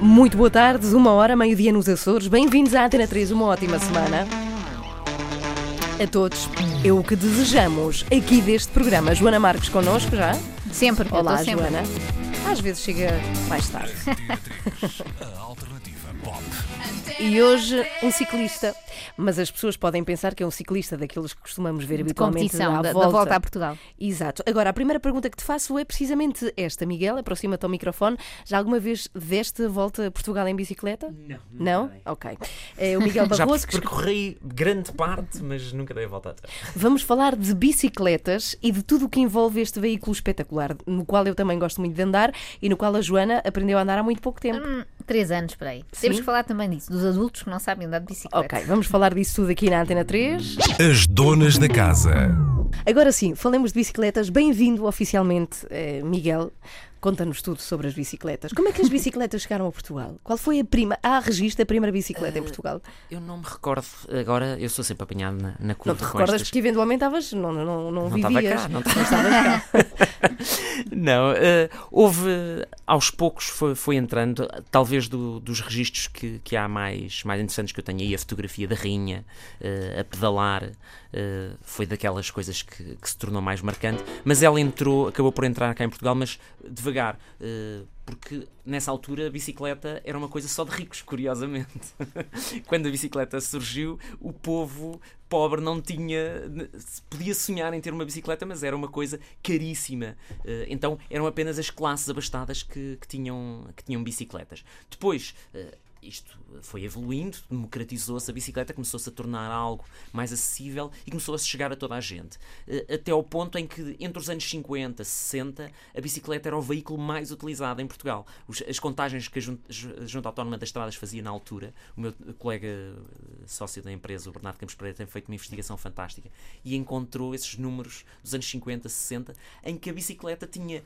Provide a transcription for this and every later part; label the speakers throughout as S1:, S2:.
S1: Muito boa tarde, uma hora, meio-dia nos Açores. Bem-vindos à Antena 3, uma ótima semana. A todos, é o que desejamos aqui deste programa. Joana Marques connosco já?
S2: Sempre.
S1: Olá,
S2: sempre.
S1: Joana. Às vezes chega mais tarde.
S3: A alternativa pop.
S1: E hoje, um ciclista. Mas as pessoas podem pensar que é um ciclista daqueles que costumamos ver
S2: De
S1: habitualmente
S2: competição,
S1: à
S2: da, da
S1: volta.
S2: volta a Portugal.
S1: Exato. Agora, a primeira pergunta que te faço é precisamente esta. Miguel, aproxima-te ao microfone. Já alguma vez deste a volta a Portugal em bicicleta?
S4: Não.
S1: Não?
S4: dei.
S1: Ok. É o Miguel
S4: Já
S1: Barroso que
S4: percorri grande parte, mas nunca dei a volta atrás.
S1: Vamos falar de bicicletas e de tudo o que envolve este veículo espetacular, no qual eu também gosto muito de andar e no qual a Joana aprendeu a andar há muito pouco tempo.
S2: Hum, três anos, por aí.
S1: Sim?
S2: Temos que falar também disso, dos adultos que não sabem andar de bicicleta.
S1: Ok, vamos falar disso tudo aqui na Antena 3.
S3: As donas da casa.
S1: Agora sim, falemos de bicicletas. Bem-vindo oficialmente, eh, Miguel. Conta-nos tudo sobre as bicicletas. Como é que as bicicletas chegaram a Portugal? Qual foi a prima. Há registro da primeira bicicleta em Portugal?
S4: Eu não me recordo, agora eu sou sempre apanhado na, na
S1: Não
S4: curva
S1: te
S4: com
S1: recordas
S4: estas-
S1: porque eventualmente estavas. Não, não, não, não
S4: Não estava
S1: vivias.
S4: cá, não
S1: Não estavas cá.
S4: Não, eh, houve aos poucos foi, foi entrando, talvez do- dos registros que, que há mais, mais interessantes que eu tenho aí, a fotografia da rainha, eh, a pedalar, eh, foi daquelas coisas que, que se tornou mais marcante, mas ela entrou, acabou por entrar cá em Portugal, mas devagar, eh, porque nessa altura a bicicleta era uma coisa só de ricos, curiosamente. Quando a bicicleta surgiu, o povo pobre não tinha. podia sonhar em ter uma bicicleta, mas era uma coisa caríssima. Eh, Então eram apenas as classes abastadas que, que tinham, que tinham bicicletas. Depois. Isto foi evoluindo, democratizou-se a bicicleta, começou-se a tornar algo mais acessível e começou a chegar a toda a gente. Eh, Até ao ponto em que, entre os anos 50 e 60, a bicicleta era o veículo mais utilizado em Portugal. As contagens que a Junta Autónoma das Estradas fazia na altura, o meu colega eh, sócio da empresa, o Bernardo Campos Pereira, tem feito uma investigação fantástica e encontrou esses números dos anos 50, 60, em que a bicicleta tinha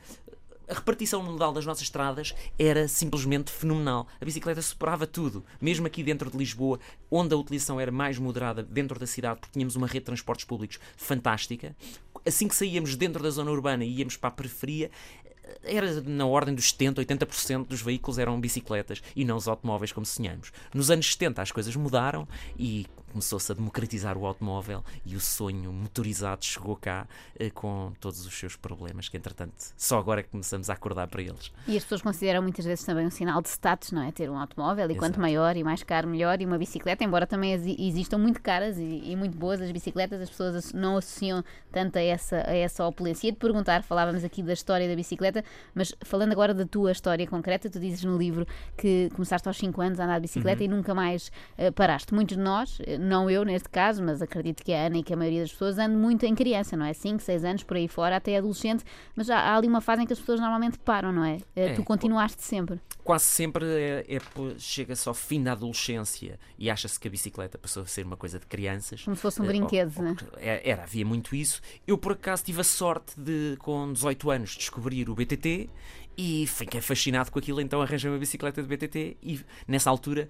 S4: a repartição modal das nossas estradas era simplesmente fenomenal. A bicicleta superava tudo, mesmo aqui dentro de Lisboa, onde a utilização era mais moderada dentro da cidade, porque tínhamos uma rede de transportes públicos fantástica. Assim que saíamos dentro da zona urbana e íamos para a periferia, era na ordem dos 70, 80% dos veículos eram bicicletas e não os automóveis como sonhamos. Nos anos 70 as coisas mudaram e começou-se a democratizar o automóvel e o sonho motorizado chegou cá eh, com todos os seus problemas, que entretanto só agora é que começamos a acordar para eles.
S2: E as pessoas consideram muitas vezes também um sinal de status, não é? Ter um automóvel e quanto
S4: Exato.
S2: maior e mais caro, melhor. E uma bicicleta, embora também exi- existam muito caras e, e muito boas as bicicletas, as pessoas não associam tanto a essa, a essa opulência. E de perguntar, falávamos aqui da história da bicicleta, mas falando agora da tua história concreta, tu dizes no livro que começaste aos 5 anos a andar de bicicleta
S4: Uhum.
S2: e nunca mais eh, paraste. Muitos de nós, eh, não eu neste caso, mas acredito que a Ana e que a maioria das pessoas andam muito em criança, não é? 5, 6 anos por aí fora, até adolescente, mas já há ali uma fase em que as pessoas normalmente param, não é? Eh,
S4: É,
S2: tu continuaste sempre.
S4: Quase sempre é, é chega-se ao fim da adolescência e acha-se que a bicicleta passou a ser uma coisa de crianças.
S2: Como se fosse um
S4: Eh,
S2: brinquedo,
S4: ou-
S2: né?
S4: Era, havia muito isso. Eu, por acaso, tive a sorte de, com 18 anos, descobrir o BTT e fiquei fascinado com aquilo, então arranjei uma bicicleta de BTT e, nessa altura,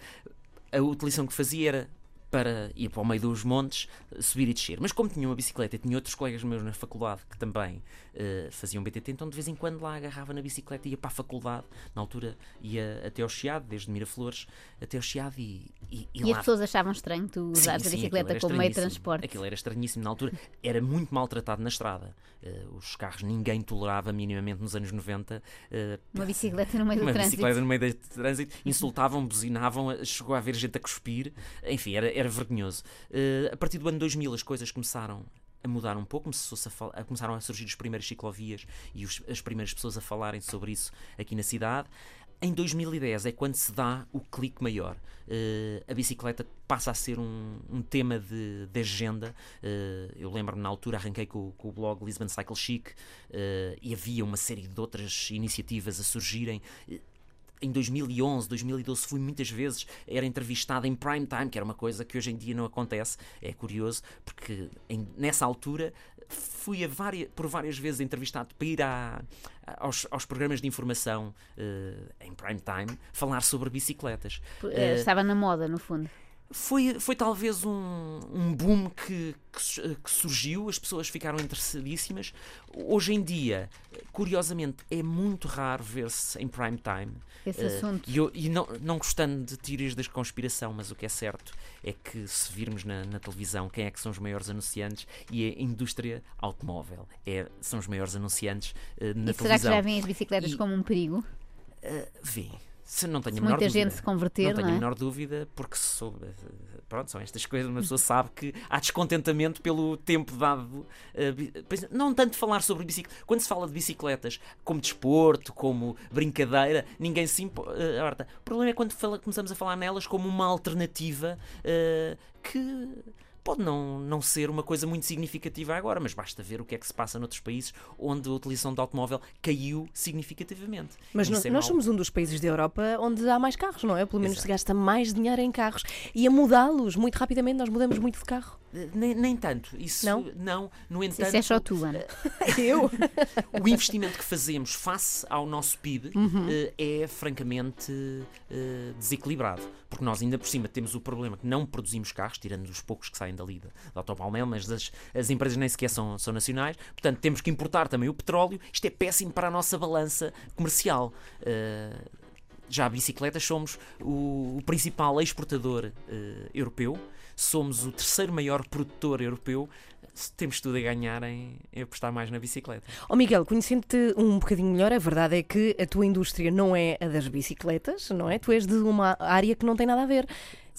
S4: a utilização que fazia era para ir para o meio dos montes, subir e descer. Mas como tinha uma bicicleta e tinha outros colegas meus na faculdade que também eh, faziam BTT, então de vez em quando lá agarrava na bicicleta e ia para a faculdade. Na altura ia até ao Chiado, desde Miraflores até ao Chiado e, e, e
S2: E as pessoas achavam estranho tu usares a
S4: sim,
S2: bicicleta como meio de transporte.
S4: Aquilo era estranhíssimo na altura. Era muito maltratado na estrada. Eh, os carros ninguém tolerava minimamente nos anos 90. eh,
S2: Uma bicicleta no meio do
S4: uma
S2: trânsito.
S4: bicicleta no meio do trânsito, insultavam, buzinavam, chegou a haver gente a cuspir, enfim, era, era vergonhoso. Eh, a partir do ano 2000 as coisas começaram a mudar um pouco, começou-se a a- começaram a surgir as primeiras ciclovias e os- as primeiras pessoas a falarem sobre isso aqui na cidade. Em 2010 é quando se dá o clique maior. Eh, a bicicleta passa a ser um, um tema de, de agenda. Eh, eu lembro-me na altura, arranquei com, com o blog Lisbon Cycle Chic eh, e havia uma série de outras iniciativas a surgirem. Em 2011, 2012 fui muitas vezes, era entrevistada em prime time, que era uma coisa que hoje em dia não acontece. É curioso, porque em- nessa altura fui várias, por várias vezes entrevistado para ir à- aos, aos programas de informação eh, em prime time falar sobre bicicletas.
S2: Eh,
S4: Eh,
S2: Estava na moda, no fundo.
S4: Foi, foi talvez um, um boom que, que que surgiu, as pessoas ficaram interessadíssimas. Hoje em dia, curiosamente, é muito raro ver-se em prime time.
S2: Esse
S4: Eh,
S2: assunto.
S4: E, eu- e não, não gostando de teorias da conspiração, mas o que é certo é que se virmos na, na televisão quem é que são os maiores anunciantes e a indústria automóvel é, são os maiores anunciantes eh, na
S2: E será que
S4: televisão.
S2: já veem as bicicletas
S4: E-
S2: como um perigo?
S4: Vê. Se não tenho
S2: Se
S4: a menor
S2: muita
S4: dúvida.
S2: gente se converter,
S4: não tenho
S2: não é?
S4: a menor dúvida, porque sou, pronto, são estas coisas, uma pessoa sabe que há descontentamento pelo tempo dado. eh, não tanto falar sobre bicicletas. Quando se fala de bicicletas como desporto, como brincadeira, ninguém se impo- eh, importa. O problema é quando fala- começamos a falar nelas como uma alternativa eh, que. Pode não, não ser uma coisa muito significativa agora, mas basta ver o que é que se passa noutros países onde a utilização de automóvel caiu significativamente.
S1: Mas
S4: isso é
S1: nós
S4: mau.
S1: somos um dos países da Europa onde há mais carros, não é? Pelo menos
S4: Exato.
S1: se gasta mais dinheiro em carros. E a mudá-los muito rapidamente, nós mudamos muito de carro.
S4: Nem, nem tanto. Isso
S1: Não?
S4: não. No entanto,
S2: Isso é só tu, Ana.
S1: Eu?
S4: o investimento que fazemos face ao nosso PIB
S1: Uhum.
S4: eh, é francamente eh, desequilibrado. Porque nós ainda por cima temos o problema que não produzimos carros, tirando os poucos que saem dali da, da Autopalmel, mas as, as empresas nem sequer são, são nacionais. Portanto, temos que importar também o petróleo. Isto é péssimo para a nossa balança comercial. Eh, já bicicletas somos o, o principal exportador eh, europeu, somos o terceiro maior produtor europeu. Temos tudo a ganhar em, em apostar mais na bicicleta.
S1: Ó Miguel, conhecendo-te um bocadinho melhor, a verdade é que a tua indústria não é a das bicicletas, não é? Tu és de uma área que não tem nada a ver.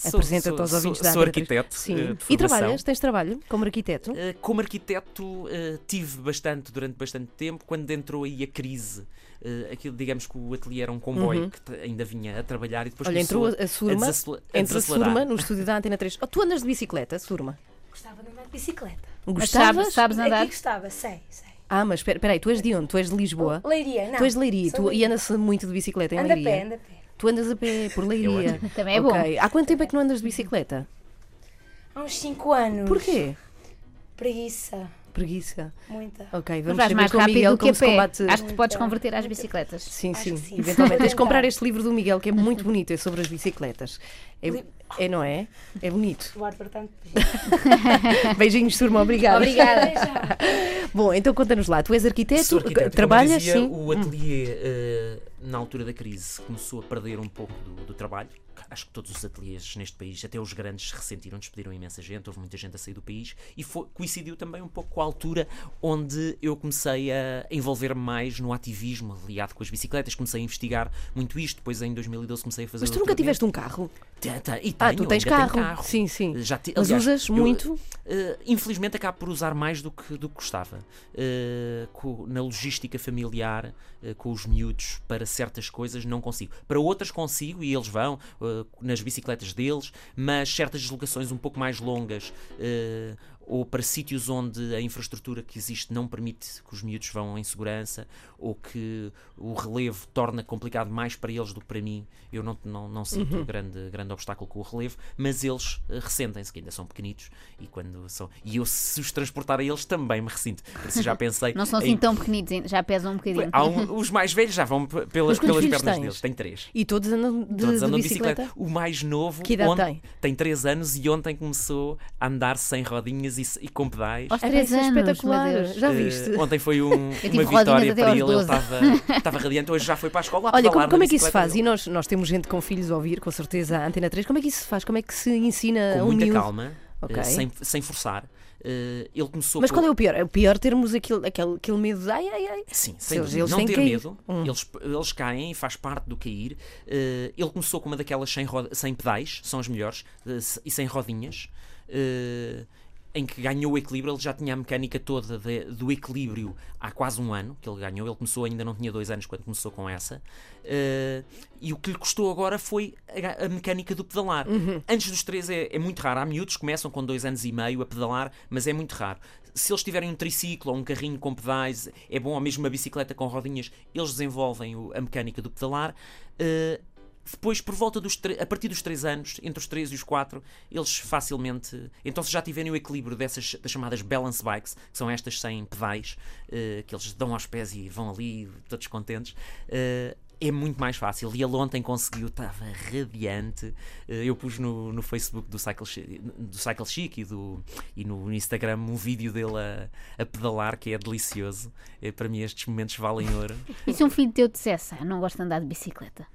S1: Apresenta-te aos ouvintes
S4: sou-
S1: da
S4: sou arquiteto,
S1: Sim.
S4: eh,
S1: e trabalhas? Tens trabalho como arquiteto?
S4: Uh, Como arquiteto, uh, tive bastante durante bastante tempo. Quando entrou aí a crise, uh, aquilo, digamos que o ateliê era um comboio que te- ainda vinha a trabalhar e depois
S1: Uhum. Olha,
S4: começou
S1: entrou a, Surma,
S4: a
S1: entra a. Surma no estúdio da Antena 3. Oh, tu andas de bicicleta, Surma?
S5: Gostava de andar de bicicleta.
S2: Mas
S1: Gostavas?
S2: sabes, sabes andar?
S5: Aqui gostava, sei, sei.
S1: Ah, mas espera espera aí, tu és de onde? Tu és de Lisboa?
S5: Leiria, não.
S1: Tu és de Leiria tu, e anda-se muito de bicicleta em
S5: Anda a
S1: Leiria?
S5: pé, anda a pé.
S1: Tu andas a pé por Leiria.
S2: Também é bom.
S1: Ok. Há quanto tempo é que não andas de bicicleta?
S5: Há uns 5 anos.
S1: Porquê?
S5: Preguiça.
S1: Preguiça.
S5: Muita.
S1: Ok, vamos saber
S2: mais
S1: com o
S2: rápido
S1: Miguel
S2: do que
S1: como
S2: a
S1: se
S2: pé.
S1: combate.
S2: Acho que te podes converter às bicicletas.
S1: Sim, sim,
S5: sim.
S1: eventualmente. Tens de comprar este livro do Miguel que é muito bonito, é sobre as bicicletas. É, é não é? É bonito. Beijinhos, turma, obrigada.
S2: Obrigada.
S1: Bom, então conta-nos lá. Tu és arquiteto,
S4: Sou arquiteto.
S1: Trabalhas,
S4: dizia,
S1: sim.
S4: O ateliê, eh, na altura da crise, começou a perder um pouco do, do trabalho. Acho que todos os ateliês neste país, até os grandes, se ressentiram, despediram imensa gente, houve muita gente a sair do país e foi- coincidiu também um pouco com a altura onde eu comecei a envolver-me mais no ativismo ligado com as bicicletas, comecei a investigar muito isto, depois em 2012 comecei a fazer
S1: Mas tu nunca tiveste um carro?
S4: Te- te- e
S1: Ah,
S4: tenho,
S1: tu tens
S4: tenho
S1: carro. Sim, sim.
S4: Já
S1: Mas
S4: aliás,
S1: usas
S4: eu,
S1: muito?
S4: eh, infelizmente acabo por usar mais do que, do que gostava. Eh, co- na logística familiar, eh, com os miúdos, para certas coisas não consigo. Para outras consigo e eles vão eh, nas bicicletas deles, mas certas deslocações um pouco mais longas. Ou para sítios onde a infraestrutura que existe não permite que os miúdos vão em segurança, ou que o relevo torna complicado mais para eles do que para mim. Eu não, não, não sinto
S1: Uhum.
S4: grande, grande obstáculo com o relevo, mas eles eh, ressentem-se, que ainda são pequenitos, e quando são. E eu, se os transportar a eles, também me ressinto. Por isso já pensei.
S2: Não são
S4: em-
S2: assim tão pequenitos, já pesam um bocadinho.
S4: Um- os mais velhos já vão pelas, pelas pernas
S1: tens?
S4: deles. Tem três.
S1: E todos andam de,
S4: Todos andam de
S1: bicicleta?
S4: bicicleta. O mais novo
S1: Que idade tem?
S4: tem 3 anos e ontem começou a andar sem rodinhas e, e com pedais.
S2: Aos
S1: Era
S2: três
S1: é
S2: anos,
S1: espetacular. Já viste?
S4: ontem foi um- uma vitória para ele, ele
S2: 12.
S4: estava, estava radiante. Hoje já foi para a escola. a
S1: Olha, como, como é que isso se faz? E nós, nós temos gente com filhos a ouvir, com certeza, a Antena 3. Como é que isso se faz? Como é que se ensina
S4: Com
S1: um
S4: muita
S1: miúdo?
S4: calma, eh, sem, sem forçar. Eh, ele começou
S1: Mas qual é o pior? É o pior termos aquele, aquele, aquele medo de ai, ai, ai.
S4: Sim, sem
S1: Eles- eles
S4: não ter
S1: cair.
S4: medo,
S1: Hum.
S4: eles, eles caem e faz parte do cair. Eh, ele começou com uma daquelas sem, roda, sem pedais, são as melhores, se- e sem rodinhas, eh, em que ganhou o equilíbrio. Ele já tinha a mecânica toda de- do equilíbrio há quase um ano que ele ganhou. Ele começou, ainda não tinha dois anos quando começou com essa. Eh, e o que lhe custou agora foi a, a mecânica do pedalar. Antes dos três é, é muito raro. Há miúdos que começam com dois anos e meio a pedalar, mas é muito raro. Se eles tiverem um triciclo ou um carrinho com pedais, é bom, ou mesmo uma bicicleta com rodinhas, eles desenvolvem o- a mecânica do pedalar. Eh, depois, por volta dos a partir dos 3 anos, entre os 3 e os 4, eles facilmente. Então, se já tiverem o equilíbrio dessas das chamadas balance bikes, que são estas sem pedais, eh, que eles dão aos pés e vão ali, todos contentes, eh, é muito mais fácil. E ele ontem conseguiu, estava radiante. Eh, Eu pus no, no Facebook do Cycle, do Cycle Chic e, do, e no Instagram um vídeo dele a, a pedalar, que é delicioso. Eh, Para mim, estes momentos valem ouro.
S2: E se um filho teu dissesse, ah, não gosto de andar de bicicleta?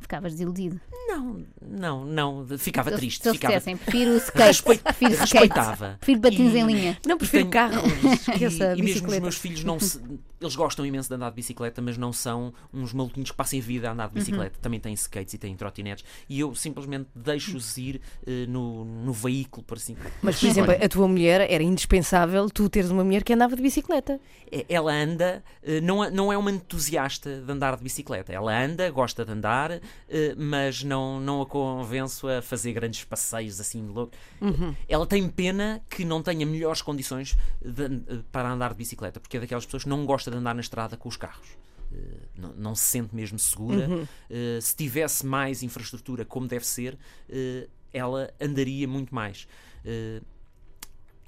S2: Ficavas desiludido.
S4: Não, não, não. Ficava
S2: Se-
S4: triste.
S2: Se
S4: ficava...
S2: dissessem, prefiro o skate,
S4: Respeito-
S2: prefiro skate,
S4: respeitava.
S2: prefiro patins
S4: E-
S2: em linha.
S1: Não prefiro
S4: tenho-
S1: carros,
S4: E, e mesmo os meus filhos não se, eles gostam imenso de andar de bicicleta, mas não são uns maluquinhos que passem a vida a andar de bicicleta. Também têm skates e têm trotinetes. E eu simplesmente deixo-os ir eh, no, no veículo, por assim.
S1: Mas, por exemplo, a tua mulher era indispensável tu teres uma mulher que andava de bicicleta.
S4: É- Ela anda, eh, não, é- não é uma entusiasta de andar de bicicleta. Ela anda, gosta de andar, mas não, não a convenço a fazer grandes passeios assim loucos. Ela tem pena que não tenha melhores condições de- eh, para andar de bicicleta, porque é daquelas pessoas que não gosta de andar na estrada com os carros. Eh, Não, não se sente mesmo segura. Eh, se tivesse mais infraestrutura como deve ser, eh, ela andaria muito mais.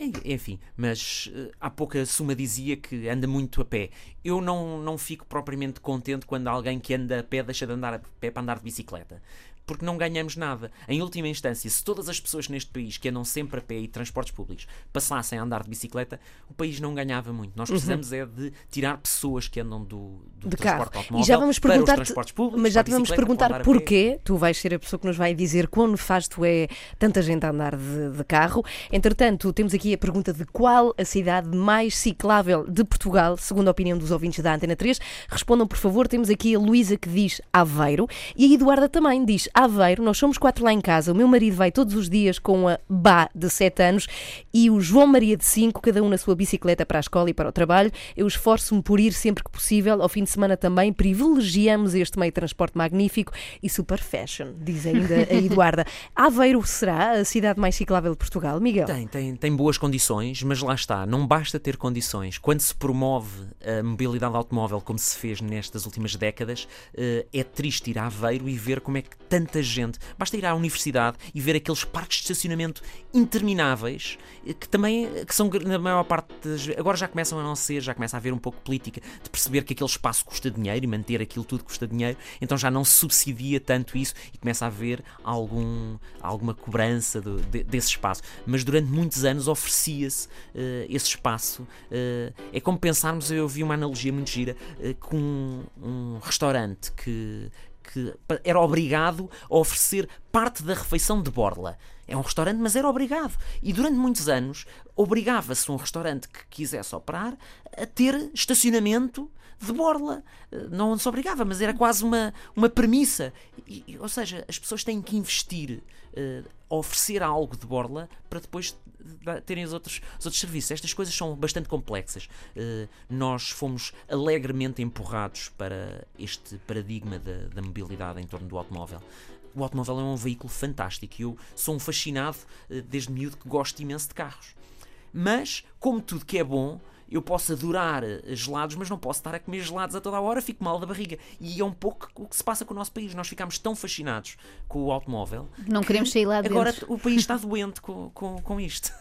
S4: En- enfim, mas eh, há pouco a Suma dizia que anda muito a pé. Eu não, não fico propriamente contente quando alguém que anda a pé deixa de andar a pé para andar de bicicleta. Porque não ganhamos nada. Em última instância, se todas as pessoas neste país que andam sempre a pé e transportes públicos passassem a andar de bicicleta, o país não ganhava muito. Nós precisamos é de tirar pessoas que andam do, do
S1: de
S4: transporte
S1: carro.
S4: automóvel
S1: E já vamos
S4: para os
S1: perguntar
S4: transportes públicos,
S1: mas já te vamos perguntar porquê. Tu vais ser a pessoa que nos vai dizer quão nefasto é tanta gente a andar de, de carro. Entretanto, temos aqui a pergunta de qual a cidade mais ciclável de Portugal, segundo a opinião dos ouvintes da Antena 3. Respondam, por favor. Temos aqui a Luísa que diz Aveiro e a Eduarda também diz Aveiro. Nós somos quatro lá em casa. O meu marido vai todos os dias com a Bá de 7 anos e o João Maria de 5, cada um na sua bicicleta para a escola e para o trabalho. Eu esforço-me por ir sempre que possível. Ao fim de semana também privilegiamos este meio de transporte magnífico e super fashion, diz ainda a Eduarda. Aveiro será a cidade mais ciclável de Portugal, Miguel?
S4: Tem, tem, tem boas condições, mas lá está, não basta ter condições. Quando se promove a mobilidade automóvel, como se fez nestas últimas décadas, eh, é triste ir a Aveiro e ver como é que tanta gente. Basta ir à universidade e ver aqueles parques de estacionamento intermináveis, eh, que também eh, que são, na maior parte das. Agora já começam a não ser, já começa a haver um pouco de política de perceber que aquele espaço custa dinheiro e manter aquilo tudo custa dinheiro, então já não se subsidia tanto isso e começa a haver algum, alguma cobrança do- de- desse espaço. Mas durante muitos anos oferecia-se eh, esse espaço. eh, é como pensarmos, eu vi uma analogia muito gira eh, com um, um restaurante que, que era obrigado a oferecer parte da refeição de borla. É um restaurante, mas era obrigado. E durante muitos anos obrigava-se um restaurante que quisesse operar a ter estacionamento de borla. Não se obrigava, mas era quase uma, uma premissa. E- ou seja, as pessoas têm que investir, eh, oferecer algo de borla para depois terem os outros, os outros serviços. Estas coisas são bastante complexas. Eh, nós fomos alegremente empurrados para este paradigma da, da mobilidade em torno do automóvel. O automóvel é um veículo fantástico e eu sou um fascinado eh, desde miúdo que gosto imenso de carros. Mas, como tudo que é bom, eu posso adorar eh, gelados, mas não posso estar a comer gelados a toda a hora, fico mal da barriga. E é um pouco o que se passa com o nosso país. Nós ficamos tão fascinados com o automóvel.
S2: Não
S4: que
S2: queremos sair lá de
S4: Agora
S2: dentro.
S4: o país está doente com, com, com isto.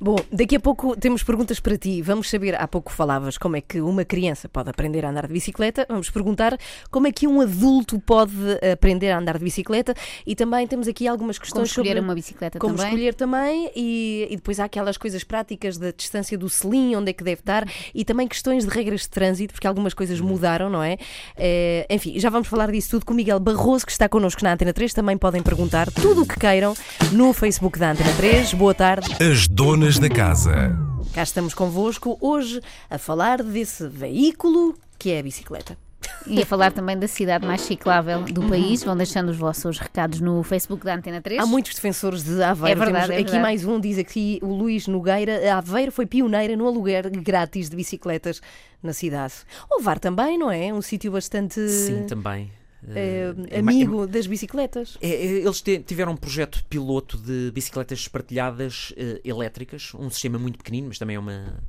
S1: Bom, daqui a pouco temos perguntas para ti. Vamos saber, há pouco falavas como é que uma criança pode aprender a andar de bicicleta. Vamos perguntar como é que um adulto pode aprender a andar de bicicleta e também temos aqui algumas
S2: Como
S1: questões
S2: escolher
S1: sobre
S2: uma bicicleta
S1: como
S2: também.
S1: escolher também e, e depois há aquelas coisas práticas da distância do selim, onde é que deve estar e também questões de regras de trânsito, porque algumas coisas mudaram, não é? Eh, enfim, já vamos falar disso tudo com o Miguel Barroso, que está connosco na Antena 3. Também podem perguntar tudo o que queiram no Facebook da Antena 3. Boa tarde.
S3: As donas da casa.
S1: Cá estamos convosco hoje a falar desse veículo que é a bicicleta.
S2: E a falar também da cidade mais ciclável do país. Vão deixando os vossos recados no Facebook da Antena 3.
S1: Há muitos defensores de Aveiro.
S2: É verdade,
S1: Temos
S2: é
S1: aqui
S2: verdade.
S1: mais um, diz aqui o Luís Nogueira. A Aveiro foi pioneira no aluguer grátis de bicicletas na cidade. O VAR também, não é? Um sítio bastante
S4: Sim, também.
S1: Eh,
S4: Eh, é
S1: amigo das bicicletas.
S4: É, eles te- tiveram um projeto piloto de bicicletas partilhadas eh, elétricas, um sistema muito pequenino, mas também é uma,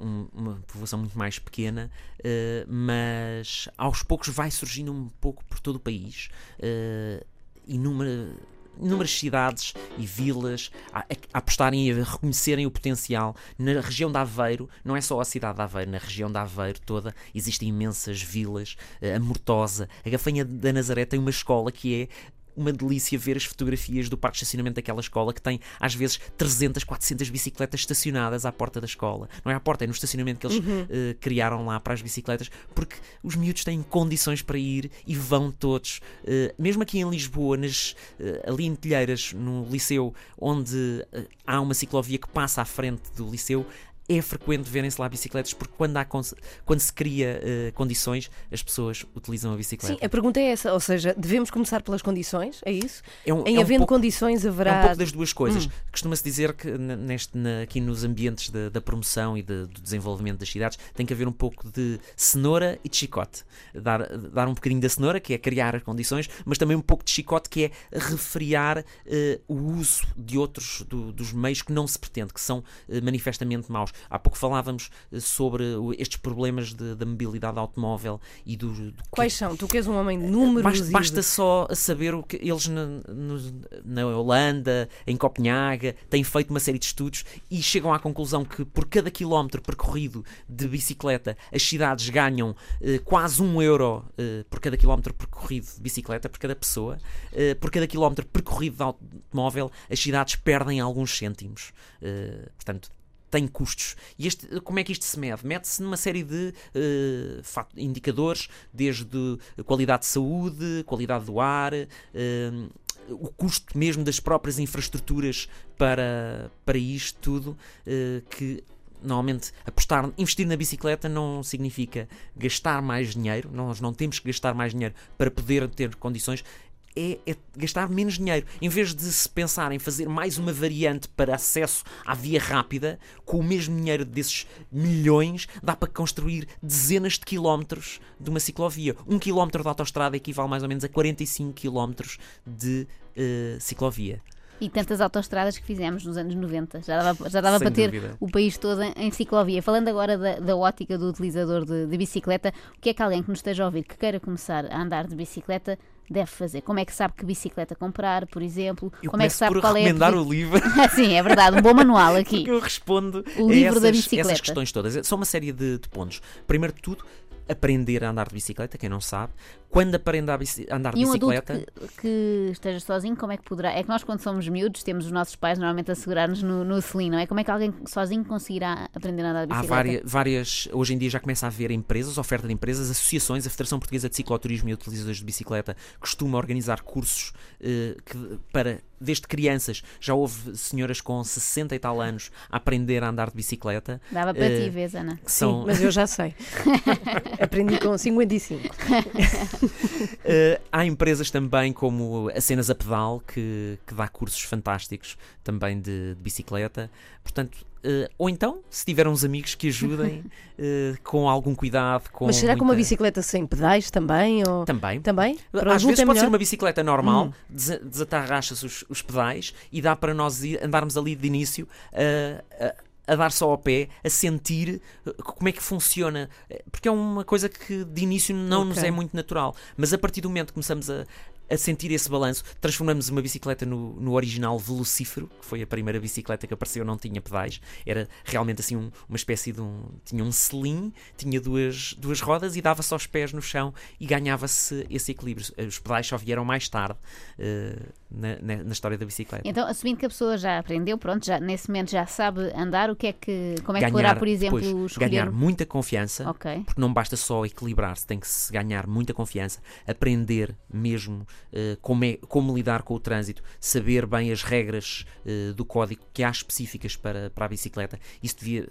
S4: um- uma povoação muito mais pequena, eh, mas aos poucos vai surgindo um pouco por todo o país. eh, inúmera- inúmeras cidades e vilas a, a- apostarem e a reconhecerem o potencial. Na região de Aveiro, não é só a cidade de Aveiro, na região de Aveiro toda existem imensas vilas. eh, A Mortosa, a Gafanha da Nazaré tem uma escola que é uma delícia ver as fotografias do parque de estacionamento daquela escola que tem às vezes 300, 400 bicicletas estacionadas à porta da escola. Não é à porta, é no estacionamento que eles eh, criaram lá para as bicicletas, porque os miúdos têm condições para ir e vão todos. Eh, mesmo aqui em Lisboa, nas, eh, ali em Telheiras, no liceu, onde há uma ciclovia que passa à frente do liceu. É frequente verem-se lá bicicletas porque quando, há, quando se cria eh, condições, as pessoas utilizam a bicicleta.
S1: Sim, a pergunta é essa, ou seja, devemos começar pelas condições, é isso?
S4: É um-
S1: Em
S4: é um
S1: havendo
S4: pouco-
S1: condições
S4: É um
S1: haverá.
S4: pouco das duas coisas. Costuma-se dizer que neste, na- aqui nos ambientes da, da promoção e de- do desenvolvimento das cidades tem que haver um pouco de cenoura e de chicote. Dar, dar um bocadinho da cenoura, que é criar as condições, mas também um pouco de chicote, que é refriar eh, o uso de outros do- dos meios que não se pretende, que são eh, manifestamente maus. Há pouco falávamos eh, sobre estes problemas de- da mobilidade automóvel e do, do que-
S1: Quais são? Tu que és um homem de números
S4: Basta,
S1: e
S4: basta só saber o que eles na, na Holanda, em Copenhaga, têm feito uma série de estudos e chegam à conclusão que por cada quilómetro percorrido de bicicleta as cidades ganham eh, quase um euro eh, por cada quilómetro percorrido de bicicleta, por cada pessoa. Eh, por cada quilómetro percorrido de automóvel as cidades perdem alguns cêntimos. Eh, portanto, tem custos. E este, como é que isto se mede? Mede-se numa série de fato- indicadores, desde qualidade de saúde, qualidade do ar, eh, o custo mesmo das próprias infraestruturas para, para isto tudo, eh, que normalmente apostar, investir na bicicleta não significa gastar mais dinheiro, nós não temos que gastar mais dinheiro para poder ter condições, é, é gastar menos dinheiro. Em vez de se pensar em fazer mais uma variante para acesso à via rápida, com o mesmo dinheiro desses milhões, dá para construir dezenas de quilómetros de uma ciclovia. Um quilómetro de autoestrada equivale mais ou menos a 45 quilómetros de eh, ciclovia.
S2: E tantas autoestradas que fizemos nos anos 90. Já dava, já dava
S4: Sem
S2: para ter
S4: dúvida.
S2: o país todo em, em ciclovia. Falando agora da, da ótica do utilizador de, de bicicleta, o que é que alguém que nos esteja a ouvir que queira começar a andar de bicicleta deve fazer? Como é que sabe que bicicleta comprar, por exemplo?
S4: Eu
S2: Como é que sabe
S4: por
S2: qual é a
S4: recomendar o livro.
S2: Sim, é verdade, um bom manual aqui.
S4: que eu respondo
S2: O
S4: a
S2: livro da
S4: essas,
S2: bicicleta.
S4: essas questões todas. São uma série de, de pontos. Primeiro de tudo, aprender a andar de bicicleta, quem não sabe. Quando aprende a andar de
S2: E um
S4: bicicleta,
S2: que, que esteja sozinho, como é que poderá? É que nós, quando somos miúdos, temos os nossos pais normalmente a segurar-nos no, no selim, não é? Como é que alguém sozinho conseguirá aprender a andar de
S4: há
S2: bicicleta?
S4: várias, várias. Hoje em dia já começa a haver empresas, oferta de empresas, associações. A Federação Portuguesa de Cicloturismo e Utilizadores de Bicicleta costuma organizar cursos eh, que- para. Desde crianças, já houve senhoras com 60 e tal anos a aprender a andar de bicicleta.
S2: Dava para
S4: Eh,
S2: ti, vês, Ana?
S1: Sim,
S4: são,
S1: mas eu já sei. Aprendi com 55.
S4: Eh, há empresas também como a Cenas a Pedal que, que dá cursos fantásticos também de, de bicicleta. Portanto, eh, ou então, se tiver uns amigos que ajudem eh, com algum cuidado, com
S1: Mas será que uma
S4: muita-
S1: bicicleta sem pedais também? Ou...
S4: Também.
S1: Também? Para
S4: Às vezes
S1: é
S4: pode ser
S1: melhor?
S4: uma bicicleta normal,
S1: Hum.
S4: desa- desatarracha-se os, os pedais e dá para nós ir- andarmos ali de início a, a- dar só ao pé, a sentir eh, como é que funciona. Eh, Porque é uma coisa que de início não nos
S1: Ok.
S4: é muito natural. Mas a partir do momento que começamos a, a sentir esse balanço, transformamos uma bicicleta no, no original velocífero, que foi a primeira bicicleta que apareceu, não tinha pedais, era realmente assim um- uma espécie de um. tinha um selim, tinha duas, duas rodas e dava só os pés no chão e ganhava-se esse equilíbrio. Os pedais só vieram mais tarde eh, na, na- na história da bicicleta.
S2: Então, assumindo que a pessoa já aprendeu, pronto, já, nesse momento já sabe andar, o que é que, como é que poderá, por exemplo,
S4: depois,
S2: escolher...
S4: ganhar muita confiança,
S2: Ok.
S4: porque não basta só equilibrar-se, tem que se ganhar muita confiança, aprender mesmo como, é, como lidar com o trânsito, saber bem as regras eh, do código que há específicas para, para a bicicleta. Isso devia,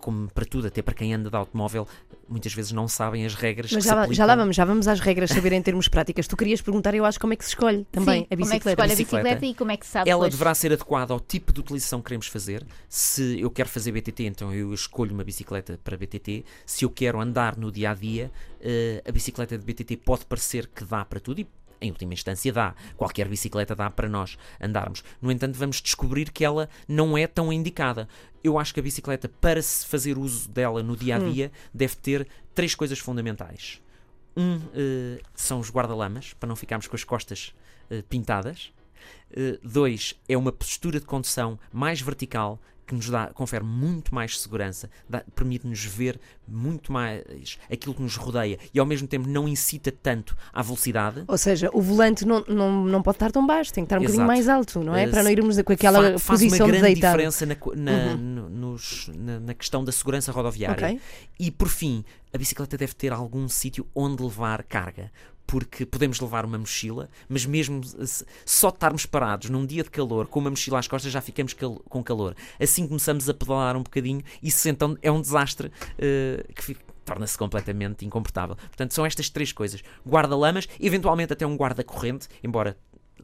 S4: como para tudo, até para quem anda de automóvel, muitas vezes não sabem as regras
S1: Mas
S4: que
S1: já,
S4: se
S1: lá-
S4: aplicam.
S1: já lá vamos, já vamos às regras saber em termos práticas. Tu querias perguntar, eu acho, como é que se escolhe também
S2: Sim,
S1: a
S2: como é que se
S1: bicicleta.
S2: escolhe a
S4: Bicicleta.
S2: bicicleta e como é que se sabe
S4: Ela
S2: depois...
S4: deverá ser adequada ao tipo de utilização que queremos fazer. Se eu quero fazer BTT, então eu escolho uma bicicleta para BTT. Se eu quero andar no dia a dia, eh, a bicicleta de BTT pode parecer que dá para tudo e em última instância dá. Qualquer bicicleta dá para nós andarmos. No entanto, vamos descobrir que ela não é tão indicada. Eu acho que a bicicleta, para se fazer uso dela no dia a dia, deve ter três coisas fundamentais. Um eh, são os guarda-lamas, para não ficarmos com as costas eh, pintadas. Uh, dois, é uma postura de condução mais vertical que nos dá, confere muito mais segurança, permite-nos ver muito mais aquilo que nos rodeia e ao mesmo tempo não incita tanto à velocidade.
S1: Ou seja, o volante não, não, não pode estar tão baixo, tem que estar um bocadinho mais alto, não é?
S4: Eh,
S1: Para não irmos com aquela
S4: Fa- faz
S1: posição
S4: uma
S1: de
S4: grande
S1: deitado.
S4: diferença na, na, no- nos- na- na questão da segurança rodoviária.
S1: Ok.
S4: E por fim, a bicicleta deve ter algum sítio onde levar carga. Porque podemos levar uma mochila, mas mesmo só estarmos parados num dia de calor com uma mochila às costas já ficamos cal- com calor. Assim começamos a pedalar um bocadinho, isso então é um desastre eh, que torna-se completamente incomportável. Portanto, são estas três coisas: guarda-lamas, eventualmente até um guarda-corrente, embora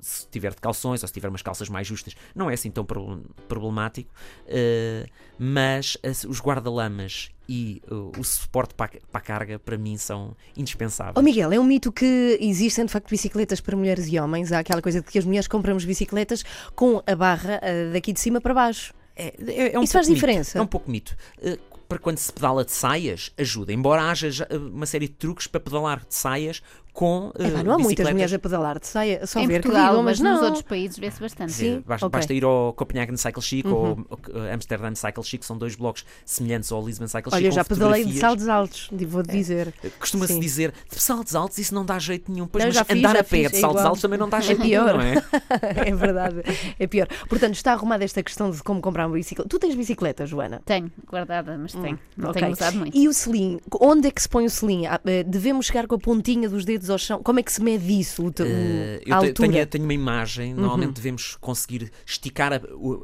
S4: se tiver de calções ou se tiver umas calças mais justas, não é assim tão problem- problemático. eh, mas as- os guarda-lamas e uh, o suporte para a, carga, para mim, são indispensáveis.
S1: Ó Miguel, é um mito que existem de facto bicicletas para mulheres e homens. Há aquela coisa de que as mulheres compramos bicicletas com a barra eh, daqui de cima para baixo.
S4: É, é- é um
S1: Isso faz
S4: pouco mito.
S1: diferença?
S4: É um pouco mito. Eh, para quando se pedala de saias, ajuda. Embora haja uma série de truques para pedalar de saias com eh,
S1: Epá, não há muitas mulheres a pedalar de saia, só
S2: em
S1: ver que
S2: Portugal, mas
S1: mas
S2: nos
S1: não.
S2: outros países vê-se bastante.
S1: Sim.
S4: Eh, Basta,
S1: ok.
S4: basta ir ao Copenhagen Cycle Chic ou ao Amsterdam Cycle Chic, são dois blocos semelhantes ao Lisbon Cycle Chic.
S1: Olha, já pedalei de saltos altos, vou dizer.
S4: Costuma-se
S1: Sim.
S4: dizer de saltos altos isso não dá jeito nenhum. Pois,
S1: Não,
S4: mas
S1: já fiz,
S4: andar
S1: já
S4: a pé
S1: fiz,
S4: de
S1: é
S4: saltos
S1: igual.
S4: altos também não dá
S1: É
S4: jeito
S1: pior.
S4: nenhum, não é?
S1: é verdade, é pior. Portanto, está arrumada esta questão de como comprar uma bicicleta. Tu tens bicicleta, Joana?
S2: Tenho, guardada, mas tenho. Não
S1: Hum, Ok.
S2: tenho usado muito.
S1: E o selim? Onde é que se põe o selim? Ah, eh, Devemos chegar com a pontinha dos dedos ao chão? Como é que se mede isso? O, o-
S4: Eh, eu
S1: altura? Uhum.
S4: tenho, tenho uma imagem, normalmente devemos conseguir esticar a,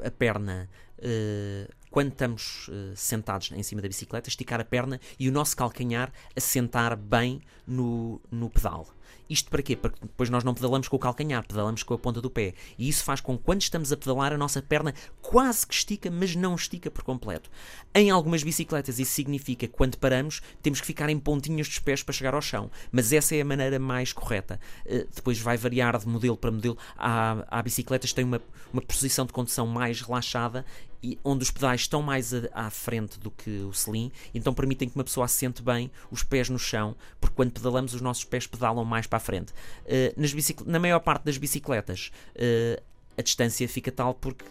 S4: a perna. eh, quando estamos eh, sentados em cima da bicicleta, esticar a perna e o nosso calcanhar assentar bem no, no pedal. Isto para quê? Para que depois nós não pedalamos com o calcanhar, pedalamos com a ponta do pé. E isso faz com que quando estamos a pedalar a nossa perna quase que estica, mas não estica por completo. Em algumas bicicletas isso significa que quando paramos temos que ficar em pontinhas dos pés para chegar ao chão. Mas essa é a maneira mais correta. Eh, depois vai variar de modelo para modelo. Há, há bicicletas que têm uma, uma posição de condução mais relaxada e onde os pedais estão mais a- à frente do que o selim, então permitem que uma pessoa assente bem os pés no chão, porque quando pedalamos os nossos pés pedalam mais para a frente. Eh, nas na maior parte das bicicletas, eh, a distância fica tal porque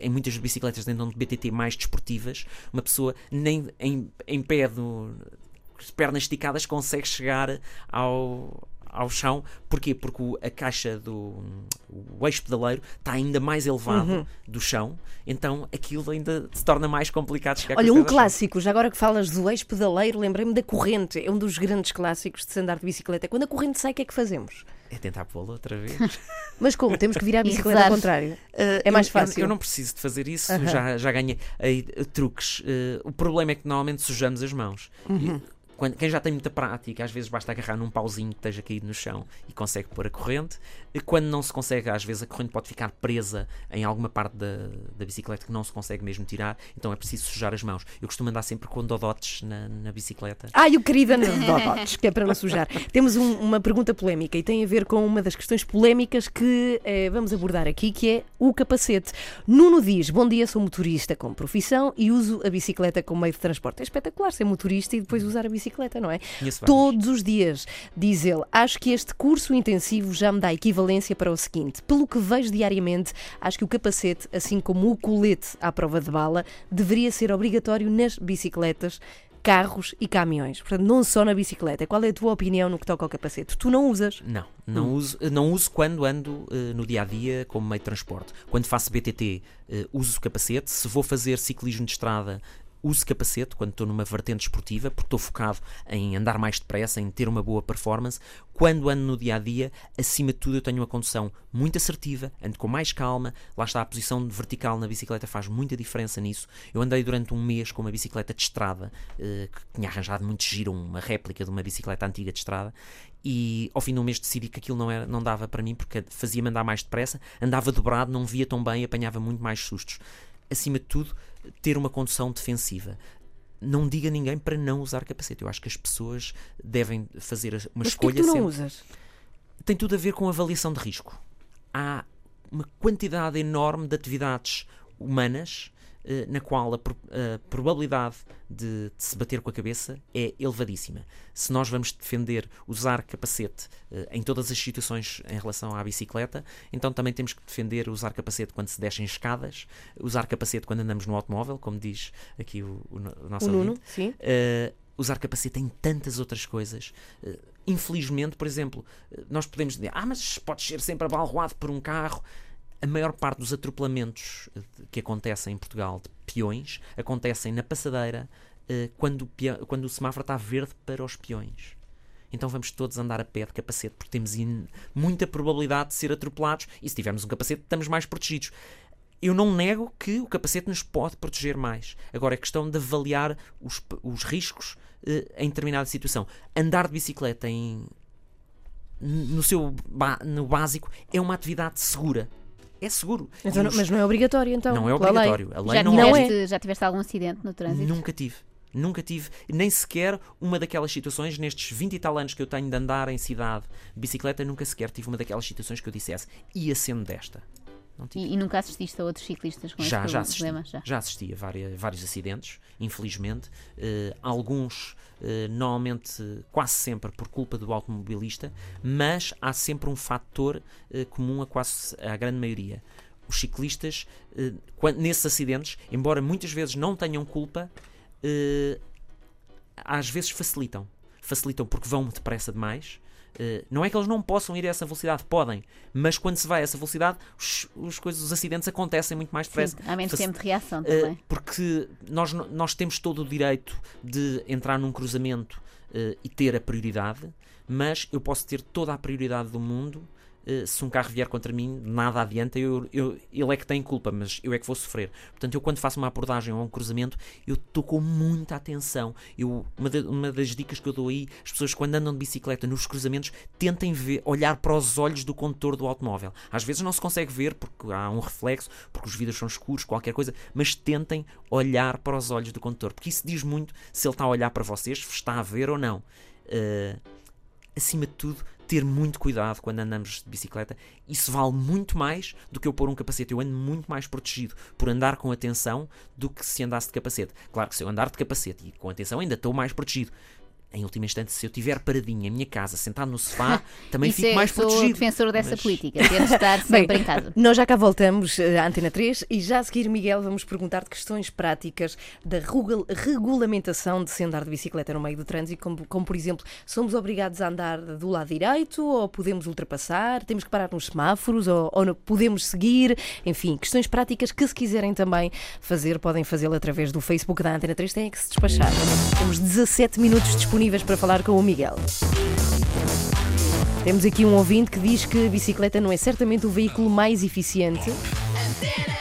S4: em muitas bicicletas então de BTT mais desportivas, uma pessoa nem em, em pé do, pernas esticadas consegue chegar ao, ao chão. Porquê? Porque o- a caixa do o eixo pedaleiro está ainda mais elevado
S1: Uhum.
S4: do chão, então aquilo ainda se torna mais complicado chegar com
S1: Olha, um clássico, já agora que falas do ex-pedaleiro, lembrei-me da corrente. É um dos grandes clássicos de se andar de bicicleta. Quando a corrente sai, o que é que fazemos?
S4: É tentar pô-lo outra vez.
S1: Mas como? Temos que virar a bicicleta ao contrário.
S4: Uh,
S1: É mais
S4: eu- eu-
S1: fácil.
S4: Eu, não preciso de fazer isso,
S1: Aham.
S4: já, já ganhei aí, uh, truques. Uh, o problema é que normalmente sujamos as mãos.
S1: Uhum.
S4: E quando- quem já tem muita prática, às vezes basta agarrar num pauzinho que esteja caído no chão e consegue pôr a corrente. E quando não se consegue, às vezes a corrente pode ficar presa em alguma parte da, da bicicleta que não se consegue mesmo tirar, então é preciso sujar as mãos. Eu costumo andar sempre com dodotes na, na bicicleta.
S1: Ai, o querido anedotes, que é para não sujar. Temos um- uma pergunta polémica e tem a ver com uma das questões polémicas que eh, vamos abordar aqui, que é o capacete. Nuno diz: Bom dia, sou motorista com profissão e uso a bicicleta como meio de transporte. É espetacular ser motorista e depois usar a bicicleta, não é? Todos os dias, diz ele, acho que este curso intensivo já me dá equivalência para o seguinte. Pelo que vejo diariamente, acho que o capacete, assim como o colete à prova de bala, deveria ser obrigatório nas bicicletas, carros e caminhões. Portanto, não só na bicicleta. Qual é a tua opinião no que toca ao capacete? Tu não usas?
S4: Não, não, uso, não uso quando ando eh, no dia a dia como meio de transporte. Quando faço BTT, eh, uso capacete. Se vou fazer ciclismo de estrada, uso capacete quando estou numa vertente esportiva, porque estou focado em andar mais depressa, em ter uma boa performance. Quando ando no dia a dia, acima de tudo, eu tenho uma condução muito assertiva, ando com mais calma. Lá está a posição vertical na bicicleta, faz muita diferença nisso. Eu andei durante um mês com uma bicicleta de estrada, eh, que tinha arranjado muito giro, uma réplica de uma bicicleta antiga de estrada, e ao fim de um mês decidi que aquilo não, era, não dava para mim porque fazia-me andar mais depressa, andava dobrado, não via tão bem, apanhava muito mais sustos. Acima de tudo, ter uma condução defensiva. Não diga a ninguém para não usar capacete. Eu acho que as pessoas devem fazer uma
S1: Mas
S4: escolha
S1: que tu não
S4: sempre.
S1: usas?
S4: Tem tudo a ver com avaliação de risco. Há uma quantidade enorme de atividades humanas na qual a, a probabilidade de, de se bater com a cabeça é elevadíssima. Se nós vamos defender usar capacete eh, em todas as situações em relação à bicicleta, então também temos que defender usar capacete quando se descem escadas, usar capacete quando andamos no automóvel, como diz aqui o, o o nosso
S1: O Nuno, sim.
S4: Uh, usar capacete em tantas outras coisas. Infelizmente, por exemplo, nós podemos dizer, ah, mas podes ser sempre abalroado por um carro. A maior parte dos atropelamentos de- que acontecem em Portugal de peões acontecem na passadeira uh, quando, o quando o semáforo está verde para os peões. Então vamos todos andar a pé de capacete, porque temos muita probabilidade de ser atropelados e se tivermos um capacete estamos mais protegidos. Eu não nego que o capacete nos pode proteger mais. Agora é questão de avaliar os, os riscos eh, em determinada situação. Andar de bicicleta em, no seu no básico é uma atividade segura. É seguro.
S1: Então
S4: E
S1: não-
S4: os-
S1: mas não é obrigatório, então.
S4: não é
S1: pela lei.
S4: obrigatório. A lei
S2: Já,
S4: não,
S1: Não
S2: tiveste,
S1: é.
S2: já tiveste algum acidente no trânsito?
S4: Nunca tive. Nunca tive, nem sequer uma daquelas situações, nestes 20 e tal anos que eu tenho de andar em cidade de bicicleta, nunca sequer tive uma daquelas situações que eu dissesse, ia sendo desta. Tive.
S2: E, e nunca assististe a outros ciclistas com
S4: Já,
S2: esse
S4: já assisti,
S2: problema? Já.
S4: já assisti a várias, vários acidentes, infelizmente. Eh, alguns, eh, normalmente, quase sempre por culpa do automobilista, mas há sempre um fator eh, comum a quase à grande maioria. Os ciclistas, eh, quan- nesses acidentes, embora muitas vezes não tenham culpa, às vezes facilitam. Facilitam porque vão depressa demais. Eh, não é que eles não possam ir a essa velocidade, podem, mas quando se vai a essa velocidade, os, os, coisas, os acidentes acontecem muito mais depressa.
S2: Há menos tempo de reação
S4: Uh,
S2: também.
S4: porque nós, nós temos todo o direito de entrar num cruzamento uh, e ter a prioridade, mas eu posso ter toda a prioridade do mundo. Uh, se um carro vier contra mim, nada adianta, eu, eu- ele é que tem culpa, mas eu é que vou sofrer. Portanto, eu quando faço uma abordagem ou um cruzamento, eu estou com muita atenção. Eu, uma, da- uma das dicas que eu dou aí, as pessoas quando andam de bicicleta nos cruzamentos, tentem ver, olhar para os olhos do condutor do automóvel. Às vezes não se consegue ver porque há um reflexo, porque os vidros são escuros, qualquer coisa, mas tentem olhar para os olhos do condutor, porque isso diz muito se ele está a olhar para vocês, se está a ver ou não. Uh, acima de tudo, ter muito cuidado quando andamos de bicicleta. Isso vale muito mais do que eu pôr um capacete. Eu ando muito mais protegido por andar com atenção do que se andasse de capacete. Claro que se eu andar de capacete e com atenção, ainda estou mais protegido. Em última instância, se eu estiver paradinho em minha casa, sentado no sofá, também
S2: Isso
S4: fico
S2: é,
S4: mais
S2: sou
S4: protegido.
S2: defensor dessa
S4: Mas-
S2: política, ter de estar
S1: Bem,
S2: sempre em casa.
S1: Nós já cá voltamos eh, à Antena 3 e já a seguir, Miguel, vamos perguntar de questões práticas da regu- regulamentação de se andar de bicicleta no meio do trânsito, como, como, por exemplo, somos obrigados a andar do lado direito ou podemos ultrapassar, temos que parar nos semáforos ou, ou podemos seguir, enfim, questões práticas que se quiserem também fazer, podem fazê-lo através do Facebook da Antena 3, têm que se despachar. Temos 17 minutos disponíveis para falar com o Miguel. Temos aqui um ouvinte que diz que a bicicleta não é certamente o veículo mais eficiente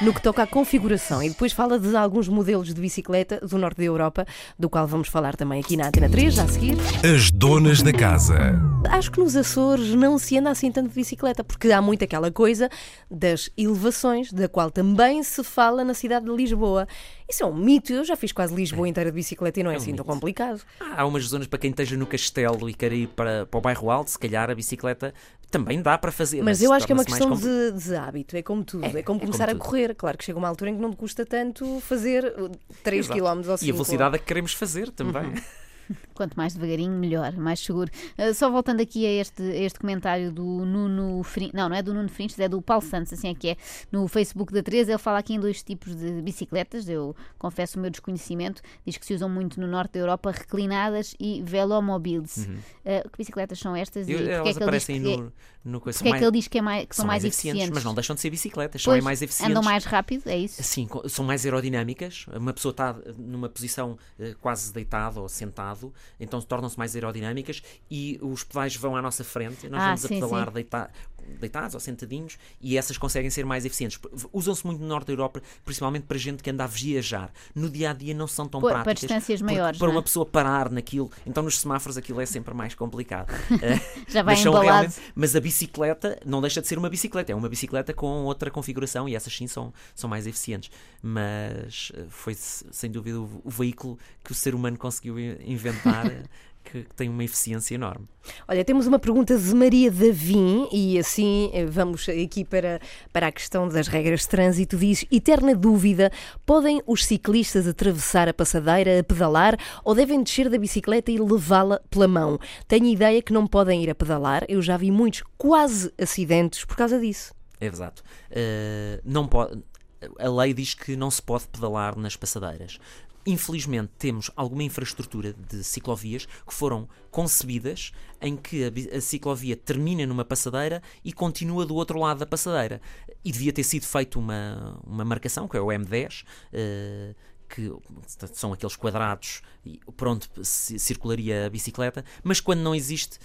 S1: no que toca à configuração e depois fala de alguns modelos de bicicleta do norte da Europa, do qual vamos falar também aqui na Antena 3, já a seguir.
S3: As donas da casa.
S1: Acho que nos Açores não se anda assim tanto de bicicleta, porque há muito aquela coisa das elevações, da qual também se fala na cidade de Lisboa. Isso é um mito, eu já fiz quase Lisboa inteira de bicicleta e não é,
S4: É um
S1: assim tão
S4: mito.
S1: complicado.
S4: Há umas zonas para quem esteja no castelo e queira ir para, para o bairro alto, se calhar a bicicleta também dá para fazer.
S1: Mas eu acho que é uma questão de, de hábito, é como tudo, é,
S4: É,
S1: como
S4: é como
S1: começar a
S4: tudo.
S1: correr. Claro que chega uma altura em que não te custa tanto fazer uh, 3
S4: Exato.
S1: km ou 5
S4: E a velocidade a que queremos fazer também.
S1: Uhum.
S2: Quanto mais devagarinho, melhor, mais seguro. Uh, só voltando aqui a este, a este comentário do Nuno Frin... Não, não é do Nuno Frinches, é do Paulo Santos, assim é que é. No Facebook da 13, ele fala aqui em dois tipos de bicicletas. Eu confesso o meu desconhecimento. Diz que se usam muito no norte da Europa, reclinadas e velomobiles. Uh, que bicicletas são estas?
S4: Eu-
S2: e é
S4: elas
S2: que ele diz que, é-
S4: no, no coisa
S2: porque é
S4: mais-
S2: que ele diz que, é mais, que são, mais eficientes?
S4: mas não deixam de ser bicicletas, são
S2: Pois,
S4: é mais eficientes.
S2: andam mais rápido, é isso?
S4: Sim, são mais aerodinâmicas. Uma pessoa está numa posição eh, quase deitado ou sentado, então tornam-se mais aerodinâmicas e os pedais vão à nossa frente. Nós
S2: Ah,
S4: vamos
S2: sim,
S4: a pedalar
S2: sim.
S4: Deita- deitados ou sentadinhos e essas conseguem ser mais eficientes. Usam-se muito no norte da Europa, principalmente para gente que anda a viajar. No dia a dia não são tão
S2: para
S4: práticas.
S2: distâncias
S4: porque
S2: maiores,
S4: Para
S2: é?
S4: uma pessoa parar naquilo, então nos semáforos aquilo é sempre mais complicado. Eh,
S2: Já vai
S4: mas
S2: embalado.
S4: mas a bicicleta não deixa de ser uma bicicleta, é uma bicicleta com outra configuração e essas sim são, são mais eficientes. Mas eh, foi se- sem dúvida o, o veículo que o ser humano conseguiu inventar que, que tem uma eficiência enorme.
S1: Olha, temos uma pergunta de Maria Davim e assim eh, vamos aqui para, para a questão das regras de trânsito. Diz: eterna dúvida: podem os ciclistas atravessar a passadeira a pedalar ou devem descer da bicicleta e levá-la pela mão? Tenho ideia que não podem ir a pedalar. Eu já vi muitos quase acidentes por causa disso.
S4: É exato. Uh, não pode. A lei diz que não se pode pedalar nas passadeiras. Infelizmente, temos alguma infraestrutura de ciclovias que foram concebidas em que a, ciclovia termina numa passadeira e continua do outro lado da passadeira. E devia ter sido feita uma, uma marcação, que é o M10. Uh, que são aqueles quadrados por onde circularia a bicicleta, mas quando não existe,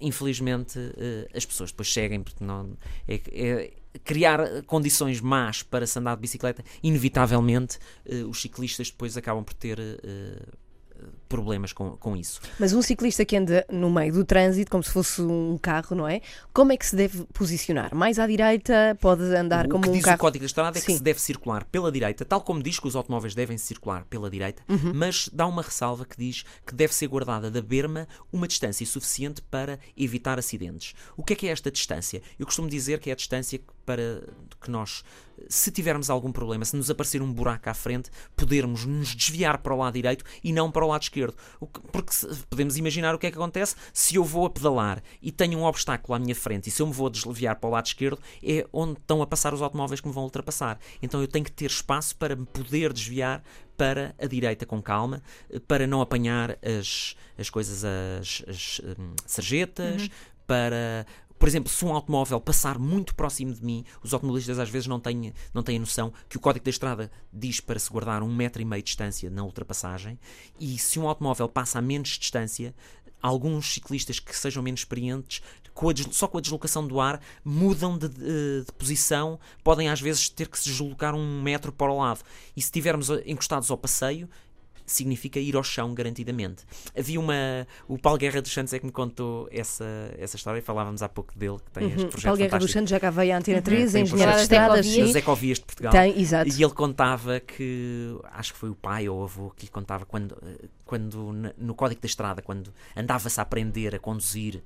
S4: infelizmente uh, as pessoas depois seguem porque não é, é, criar condições más para se andar de bicicleta inevitavelmente uh, os ciclistas depois acabam por ter uh, problemas com, com isso.
S1: Mas um ciclista que anda no meio do trânsito, como se fosse um carro, não é? Como é que se deve posicionar? Mais à direita? Pode andar
S4: o
S1: como
S4: que
S1: um
S4: diz
S1: carro?
S4: o Código da Estrada é
S1: Sim.
S4: que se deve circular pela direita, tal como diz que os automóveis devem circular pela direita,
S1: Uhum.
S4: mas dá uma ressalva que diz que deve ser guardada da berma uma distância suficiente para evitar acidentes. O que é que é esta distância? Eu costumo dizer que é a distância para que nós, se tivermos algum problema, se nos aparecer um buraco à frente, podermos nos desviar para o lado direito e não para o lado esquerdo. O que- Porque se- podemos imaginar o que é que acontece se eu vou a pedalar e tenho um obstáculo à minha frente e se eu me vou desviar para o lado esquerdo é onde estão a passar os automóveis que me vão ultrapassar. Então eu tenho que ter espaço para me poder desviar para a direita com calma, eh, para não apanhar as, as coisas, as, as hum, sarjetas, para. Por exemplo, se um automóvel passar muito próximo de mim, os automobilistas às vezes não têm, não têm noção que o Código da Estrada diz para se guardar um metro e meio de distância na ultrapassagem, e se um automóvel passa a menos distância, alguns ciclistas que sejam menos experientes, com a só com a deslocação do ar, mudam de, de- de posição, podem às vezes ter que se deslocar um metro para o lado. E se estivermos eh, encostados ao passeio, significa ir ao chão garantidamente. Havia uma. O Paulo Guerra dos Santos é que me contou essa, essa história e falávamos há pouco dele, que tem este
S1: Uhum.
S4: projeto
S1: Paulo Guerra dos. Santos já cá veio à Antena 3,
S4: Tem um
S1: engenheiro de estradas.
S4: das ecovias de Portugal.
S1: Tem, exato.
S4: E ele contava que, acho que foi o pai ou o avô que lhe contava quando, quando no Código da Estrada, quando andava-se a aprender a conduzir,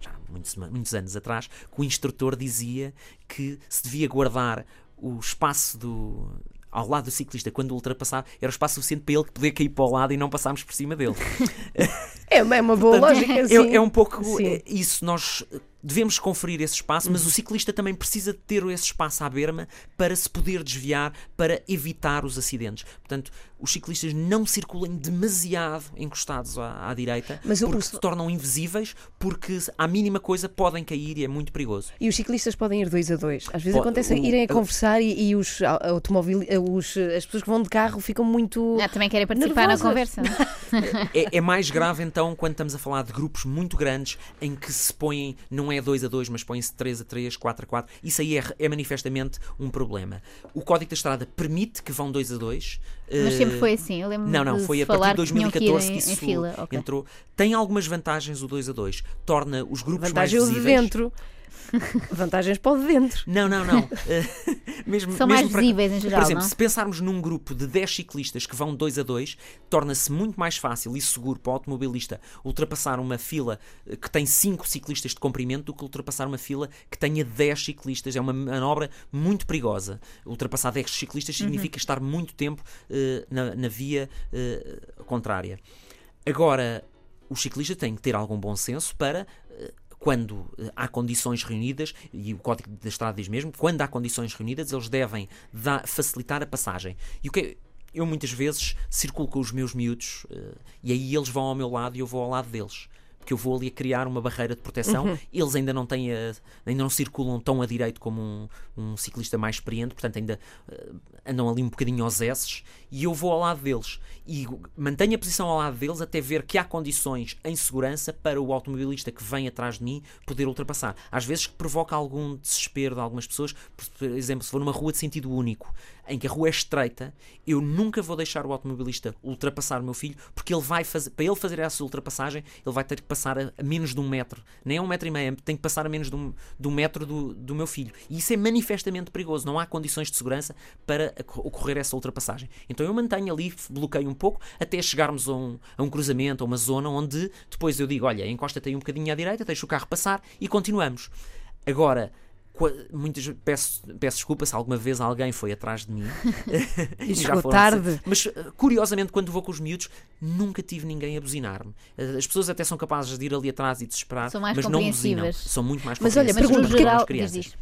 S4: já muitos, muitos anos atrás, que o instrutor dizia que se devia guardar o espaço do. Ao lado do ciclista, quando o ultrapassava, era o espaço suficiente para ele poder cair para o lado e não passarmos por cima dele.
S1: É uma, é uma boa lógica,
S4: É,
S1: sim.
S4: é um pouco
S1: Sim.
S4: é, isso. Nós devemos conferir esse espaço,
S1: Uhum.
S4: mas o ciclista também precisa de ter esse espaço à berma para se poder desviar, para evitar os acidentes. Portanto, os ciclistas não circulem demasiado encostados à, à direita,
S1: Mas o-
S4: porque
S1: o-
S4: se tornam invisíveis, porque à mínima coisa podem cair e é muito perigoso.
S1: E os ciclistas podem ir dois a dois. Às vezes acontece
S4: o-
S1: irem a
S4: o-
S1: conversar e, e os automóvel, os, as pessoas que vão de carro ficam muito.
S2: Ah, também querem participar
S1: Nervosas.
S2: na conversa. é?
S4: É, mais grave então quando estamos a falar de grupos muito grandes em que se põem, não é 2 a 2, mas põem-se 3 a 3, 4 a 4. Isso aí é, é manifestamente um problema. O Código da Estrada permite que vão 2 a 2.
S2: Mas sempre foi assim. Eu lembro
S4: Não, não,
S2: de
S4: foi a
S2: falar
S4: partir de
S2: que tinham que ir
S4: 2014 que,
S2: em,
S4: isso
S2: em fila. Ok.
S4: entrou. Tem algumas vantagens o 2 a 2. Torna os grupos
S1: Vantagem
S4: mais
S1: de
S4: visíveis.
S1: dentro. Vantagens para o de dentro.
S4: Não, não, não. Eh, mesmo,
S2: São
S4: mesmo
S2: mais
S4: para-
S2: visíveis em geral,
S4: Por exemplo,
S2: não?
S4: se pensarmos num grupo de 10 ciclistas que vão 2 a 2, torna-se muito mais fácil e seguro para o automobilista ultrapassar uma fila eh, que tem 5 ciclistas de comprimento do que ultrapassar uma fila que tenha 10 ciclistas. É uma manobra muito perigosa. Ultrapassar 10 ciclistas
S2: Uhum.
S4: significa estar muito tempo eh, na, na via eh, contrária. Agora, os ciclistas têm que ter algum bom senso para quando eh, há condições reunidas, e o Código da Estrada diz mesmo, quando há condições reunidas, eles devem dar- facilitar a passagem. E o que é- eu muitas vezes circulo com os meus miúdos eh, e aí eles vão ao meu lado e eu vou ao lado deles. Porque eu vou ali a criar uma barreira de proteção. Eles ainda não têm a- ainda não circulam tão a direito como um, um ciclista mais experiente, portanto ainda eh, andam ali um bocadinho aos esses e eu vou ao lado deles e mantenho a posição ao lado deles até ver que há condições em segurança para o automobilista que vem atrás de mim poder ultrapassar. Às vezes provoca algum desespero de algumas pessoas, por exemplo, se for numa rua de sentido único, em que a rua é estreita, eu nunca vou deixar o automobilista ultrapassar o meu filho, porque ele vai fazer, para ele fazer essa ultrapassagem, ele vai ter que passar a, a menos de um metro, nem é um metro e meio, tem que passar a menos de um, de um metro do, do meu filho. E isso é manifestamente perigoso, não há condições de segurança para ocorrer essa ultrapassagem. Então eu mantenho ali, bloqueio um pouco, até chegarmos a um, a um cruzamento, a uma zona onde depois eu digo: olha, encosta-te aí um bocadinho à direita, deixa o carro passar e continuamos. Agora, muitas peço, peço desculpa se alguma vez alguém foi atrás de mim.
S1: E já foi tarde.
S4: mas eh, curiosamente quando vou com os miúdos nunca tive ninguém a buzinar-me. Eh, as pessoas até são capazes de ir ali atrás e desesperar
S2: são mais
S4: mas não buzinam. são muito mais
S1: mas olha
S4: pergunto
S1: porque geral,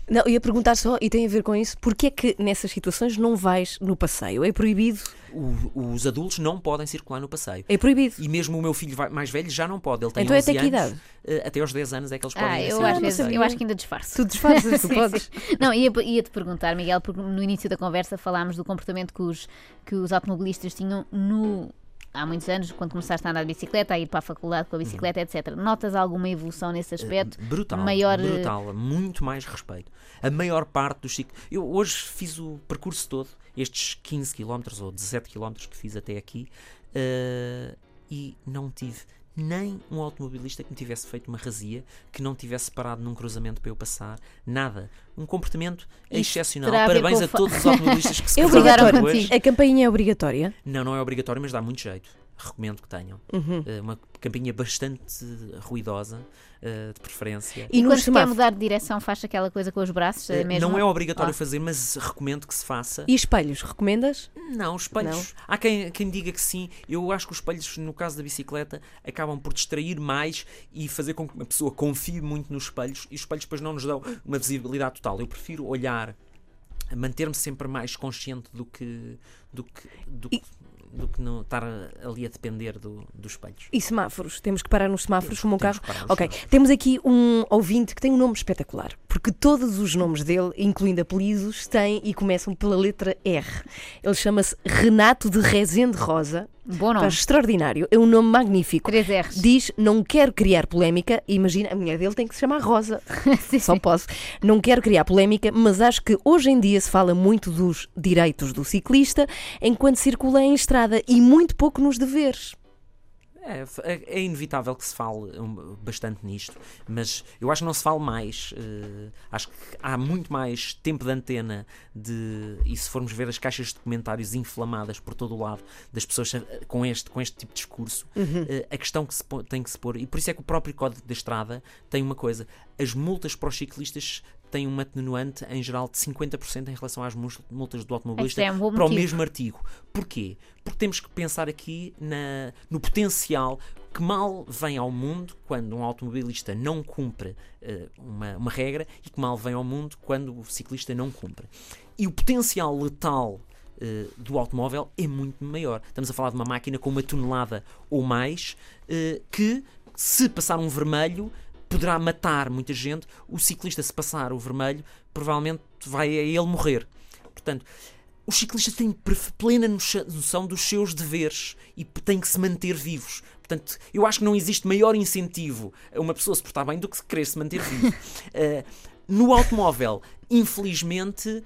S1: não, eu ia perguntar só e tem a ver com isso porquê é que nessas situações não vais no passeio? É proibido
S4: o, os adultos não podem circular no passeio.
S1: É proibido.
S4: E mesmo o meu filho mais velho já não pode. Ele tem
S1: então
S4: 11
S1: é até
S4: anos.
S1: que idade?
S4: Uh, até aos 10 anos é que eles podem
S2: ah, eu, às vezes, eu acho que ainda disfarço.
S1: Tu disfarças, tu podes.
S2: Não, ia-te ia perguntar, Miguel, porque no início da conversa falámos do comportamento que os, que os automobilistas tinham no, há muitos anos, quando começaste a andar de bicicleta, a ir para a faculdade com a bicicleta, uhum. etc. Notas alguma evolução nesse aspecto?
S4: Uh, brutal, maior... brutal, muito mais respeito. A maior parte dos ciclos. Eu hoje fiz o percurso todo estes 15 km ou 17 km que fiz até aqui uh, e não tive nem um automobilista que me tivesse feito uma razia, que não tivesse parado num cruzamento para eu passar, nada. Um comportamento Isto excepcional. Parabéns a, a todos os automobilistas que se
S1: é obrigatório. A campainha é obrigatória?
S4: Não, não é obrigatório, mas dá muito jeito recomendo que tenham. Uhum. Uh, uma campainha bastante ruidosa, uh, de preferência.
S2: E, e quando se quer mudar de direção, faz aquela coisa com os braços? Uh, mesmo?
S4: Não é obrigatório oh. fazer, mas recomendo que se faça.
S1: E espelhos, recomendas?
S4: Não, espelhos. Não. Há quem, quem diga que sim. Eu acho que os espelhos, no caso da bicicleta, acabam por distrair mais e fazer com que uma pessoa confie muito nos espelhos e os espelhos depois não nos dão uma visibilidade total. Eu prefiro olhar manter-me sempre mais consciente do que do que, do que do que não estar ali a depender do, dos espelhos.
S1: E semáforos? Temos que parar nos semáforos como um carro? Ok. Temos aqui um ouvinte que tem um nome espetacular, porque todos os nomes dele, incluindo apelidos, têm e começam pela letra R. Ele chama-se Renato de Rezende Rosa
S2: Bom nome.
S1: extraordinário. É um nome magnífico.
S2: Três R's.
S1: Diz, não quero criar polémica. Imagina, a mulher dele tem que se chamar Rosa. Só posso. Não quero criar polémica, mas acho que hoje em dia se fala muito dos direitos do ciclista enquanto circula em estrada e muito pouco nos deveres.
S4: É, é, é, inevitável que se fale bastante nisto, mas eu acho que não se fala mais. Uh, acho que há muito mais tempo de antena de. E se formos ver as caixas de comentários inflamadas por todo o lado das pessoas com este, com este tipo de discurso, uhum. uh, a questão que se tem que se pôr, e por isso é que o próprio Código da Estrada tem uma coisa: as multas para os ciclistas tem uma atenuante em geral de 50% em relação às multas do automobilista
S2: é um
S4: para o mesmo artigo. Porquê? Porque temos que pensar aqui na, no potencial que mal vem ao mundo quando um automobilista não cumpre uh, uma, uma regra e que mal vem ao mundo quando o ciclista não cumpre. E o potencial letal uh, do automóvel é muito maior. Estamos a falar de uma máquina com uma tonelada ou mais uh, que, se passar um vermelho, poderá matar muita gente. O ciclista, se passar o vermelho, provavelmente vai a ele morrer. Portanto, os ciclistas têm plena noção dos seus deveres e têm que se manter vivos. Portanto, eu acho que não existe maior incentivo a uma pessoa se portar bem do que querer se manter vivo. uh, no automóvel, infelizmente,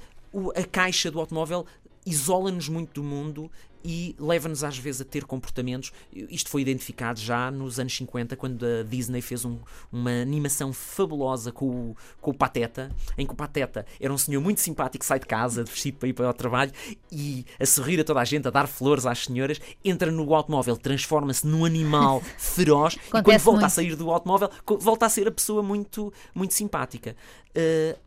S4: a caixa do automóvel isola-nos muito do mundo e leva-nos às vezes a ter comportamentos. Isto foi identificado já nos anos 50, quando a Disney fez um, uma animação fabulosa com o, com o Pateta, em que o Pateta era um senhor muito simpático, sai de casa, vestido para ir para o trabalho e a sorrir a toda a gente, a dar flores às senhoras, entra no automóvel, transforma-se num animal feroz e quando volta muito. a sair do automóvel, volta a ser a pessoa muito, muito simpática. Uh,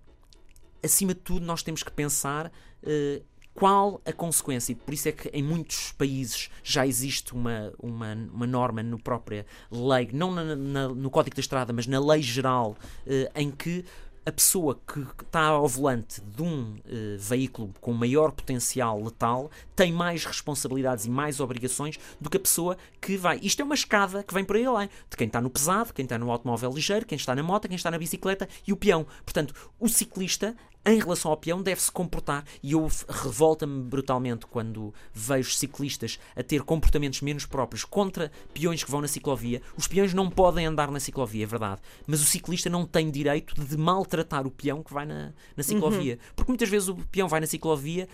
S4: acima de tudo, nós temos que pensar. Uh, qual a consequência? E por isso é que em muitos países já existe uma, uma, uma norma no própria lei, não na, na, no Código da Estrada, mas na lei geral, eh, em que a pessoa que está ao volante de um uh, veículo com maior potencial letal tem mais responsabilidades e mais obrigações do que a pessoa que vai. Isto é uma escada que vem por aí além. De quem está no pesado, quem está no automóvel ligeiro, quem está na moto, quem está na bicicleta e o peão. Portanto, o ciclista em relação ao peão deve se comportar e eu revolta-me brutalmente quando vejo ciclistas a ter comportamentos menos próprios contra peões que vão na ciclovia. Os peões não podem andar na ciclovia, é verdade, mas o ciclista não tem direito de maltratar o peão que vai na, na ciclovia, uhum. porque muitas vezes o peão vai na ciclovia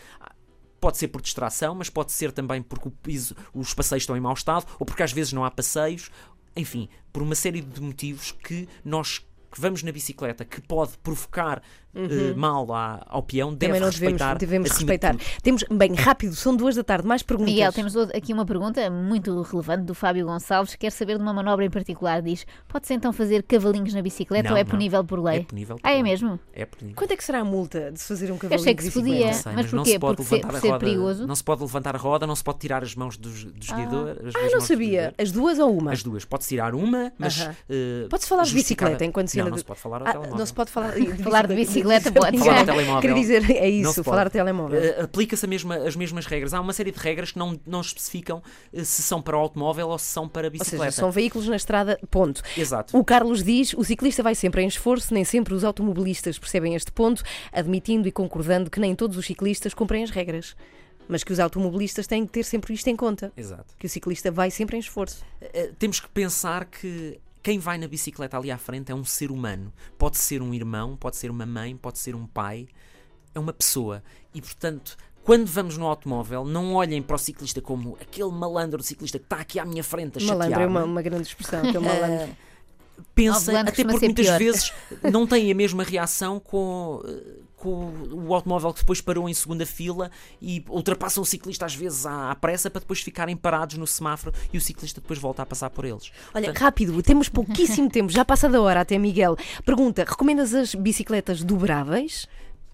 S4: pode ser por distração, mas pode ser também porque piso, os passeios estão em mau estado, ou porque às vezes não há passeios, enfim, por uma série de motivos que nós que vamos na bicicleta que pode provocar eh, mal à- ao peão, deve
S1: Uhum. Também não devemos,
S4: respeitar.
S1: devemos
S4: acima de
S1: respeitar. Temos, bem, rápido, são duas da tarde, mais perguntas.
S2: Miguel, temos aqui uma pergunta muito relevante do Fábio Gonçalves. Quer saber de uma manobra em particular. Diz: pode-se então fazer cavalinhos na bicicleta
S4: Não,
S2: ou é
S4: não.
S2: punível por lei?
S4: É punível.
S2: Ah, é
S4: por lei.
S2: mesmo?
S4: É punível.
S1: Quanto é que será a multa de se fazer um
S2: Eu
S1: cavalinho
S2: achei que
S1: de
S2: se
S1: bicicleta?
S2: podia.
S4: Não sei,
S2: Mas
S4: não
S2: porquê?
S4: se pode
S2: Porque ser-
S4: levantar a
S2: ser
S4: roda.
S2: perigoso?
S4: Não se pode levantar a roda, não se pode tirar as mãos dos, dos guiadores.
S1: Ah, não sabia. As duas ou uma?
S4: As duas. Pode tirar uma, mas.
S1: Aham.
S4: eh,
S1: Pode-se falar de bicicleta enquanto se
S4: Não, se pode falar ao
S1: Ah,
S4: telemóvel.
S1: não se pode falar
S2: Falar de bicicleta pode.
S4: Falar ao telemóvel.
S1: Queria dizer, é isso, falar ao telemóvel.
S4: Eh, Aplica-se mesma- as mesmas regras. Há uma série de regras que não, não especificam eh, se são para o automóvel ou se são para a
S1: Ou
S4: bicicleta.
S1: seja, são veículos na estrada, ponto.
S4: Exato.
S1: O Carlos diz: o ciclista vai sempre em esforço, nem sempre os automobilistas percebem este ponto, admitindo e concordando que nem todos os ciclistas cumprem as regras. Mas que os automobilistas têm que ter sempre isto em conta.
S4: Exato.
S1: Que o ciclista vai sempre em esforço.
S4: Eh, temos que pensar que quem vai na bicicleta ali à frente é um ser humano. Pode ser um irmão, pode ser uma mãe, pode ser um pai. É uma pessoa. E, portanto, quando vamos no automóvel, não olhem para o ciclista como aquele malandro ciclista que está aqui à minha frente a
S1: Malandro é uma, uma grande expressão. aquele malandro.
S4: Pensem,
S2: malandro
S4: até porque muitas
S2: pior.
S4: vezes não têm a mesma reação com, eh, com o automóvel que depois parou em segunda fila e ultrapassam o ciclista às vezes à, à pressa para depois ficarem parados no semáforo e o ciclista depois volta a passar por eles.
S1: Olha,
S4: Portanto,
S1: rápido, temos pouquíssimo tempo, já passa da hora até Miguel. Pergunta: recomendas as bicicletas dobráveis?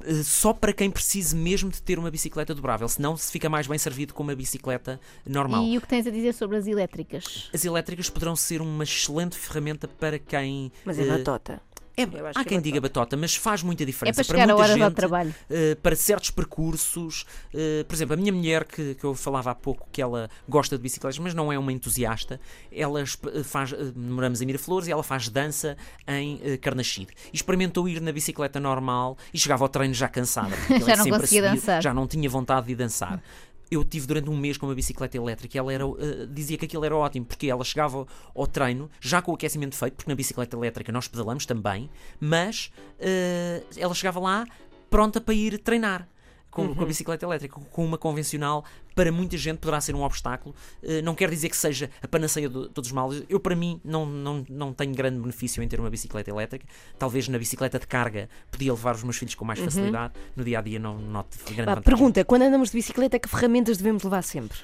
S4: eh, só para quem precise mesmo de ter uma bicicleta dobrável, senão se fica mais bem servido com uma bicicleta normal.
S2: E o que tens a dizer sobre as elétricas?
S4: As elétricas poderão ser uma excelente ferramenta para quem.
S1: Mas é
S4: eh,
S1: batota.
S4: É- há
S1: é
S4: quem diga batota, mas faz muita
S2: É
S4: diferença.
S2: para chegar a
S4: muita gente,
S2: trabalho.
S4: eh, para certos percursos. eh, por exemplo, a minha mulher, que, que eu falava há pouco, que ela gosta de bicicletas, mas não é uma entusiasta, ela eh, faz. eh, moramos em Miraflores e ela faz dança em Carnaxide. E experimentou ir na bicicleta normal e chegava ao treino já cansada. aquilo
S2: Já
S4: é
S2: não conseguia
S4: subir,
S2: dançar.
S4: Já não tinha vontade de dançar. Eu tive durante um mês com uma bicicleta elétrica e ela era, eh, dizia que aquilo era ótimo, porque ela chegava ao treino já com o aquecimento feito, porque na bicicleta elétrica nós pedalamos também, mas eh, ela chegava lá pronta para ir treinar. Com, com a bicicleta elétrica, com uma convencional, para muita gente poderá ser um obstáculo. Eh, não quer dizer que seja a panaceia de todos os males. Eu, para mim, não, não, não tenho grande benefício em ter uma bicicleta elétrica. Talvez na bicicleta de carga podia levar os meus filhos com mais facilidade. No dia a dia, não noto grande
S1: Vá,
S4: vantagem.
S1: pergunta: quando andamos de bicicleta, que ferramentas devemos levar sempre?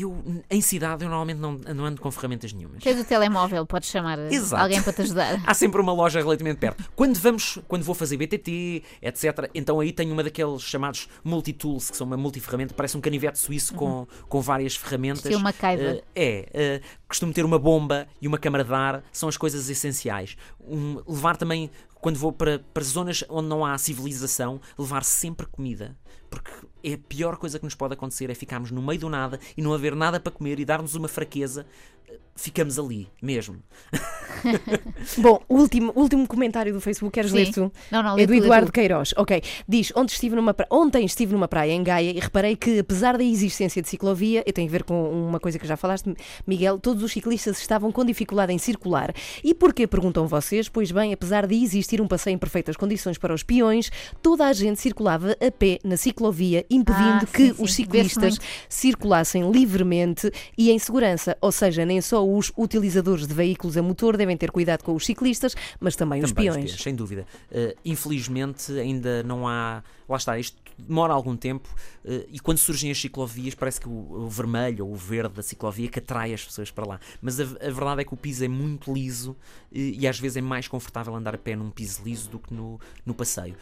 S4: Eu, em cidade, eu normalmente não, não ando com ferramentas nenhumas.
S2: Tens o telemóvel, podes chamar eh,
S4: Exato.
S2: alguém para te ajudar.
S4: Há sempre uma loja relativamente perto. Quando vamos, quando vou fazer BTT, etc., então aí tenho uma daqueles chamados multitools, que são uma multiferramenta, parece um canivete suíço com, com várias ferramentas.
S2: Estilo MacGyver.
S4: Eh, é, eh, costumo ter uma bomba e uma câmara de ar, são as coisas essenciais. Um, levar também, quando vou para, para zonas onde não há civilização, levar sempre comida. Porque é a pior coisa que nos pode acontecer é ficarmos no meio do nada e não haver nada para comer e dar-nos uma fraqueza. Eh, Ficamos ali, mesmo.
S1: Bom, último, último comentário do Facebook, queres
S2: Sim.
S1: ler tu?
S2: Não, não,
S1: É do Eduardo
S2: tu.
S1: Queiroz. Ok. Diz: Onde estive numa pra- Ontem estive numa praia em Gaia e reparei que, apesar da existência de ciclovia, eu tenho a ver com uma coisa que já falaste, Miguel, todos os ciclistas estavam com dificuldade em circular. E porquê? Perguntam vocês. Pois bem, apesar de existir um passeio em perfeitas condições para os peões, toda a gente circulava a pé na ciclovia, impedindo
S2: Ah,
S1: que
S2: sim,
S1: os ciclistas circulassem livremente e em segurança. Ou seja, nem só os utilizadores de veículos a motor devem ter cuidado com os ciclistas, mas também, os
S4: Também
S1: peões.
S4: sem dúvida. Uh, infelizmente, ainda não há. Lá está, isto demora algum tempo uh, e quando surgem as ciclovias, parece que o, o vermelho ou o verde da ciclovia que atrai as pessoas para lá. Mas a, a verdade é que o piso é muito liso e, e às vezes é mais confortável andar a pé num piso liso do que no, no passeio.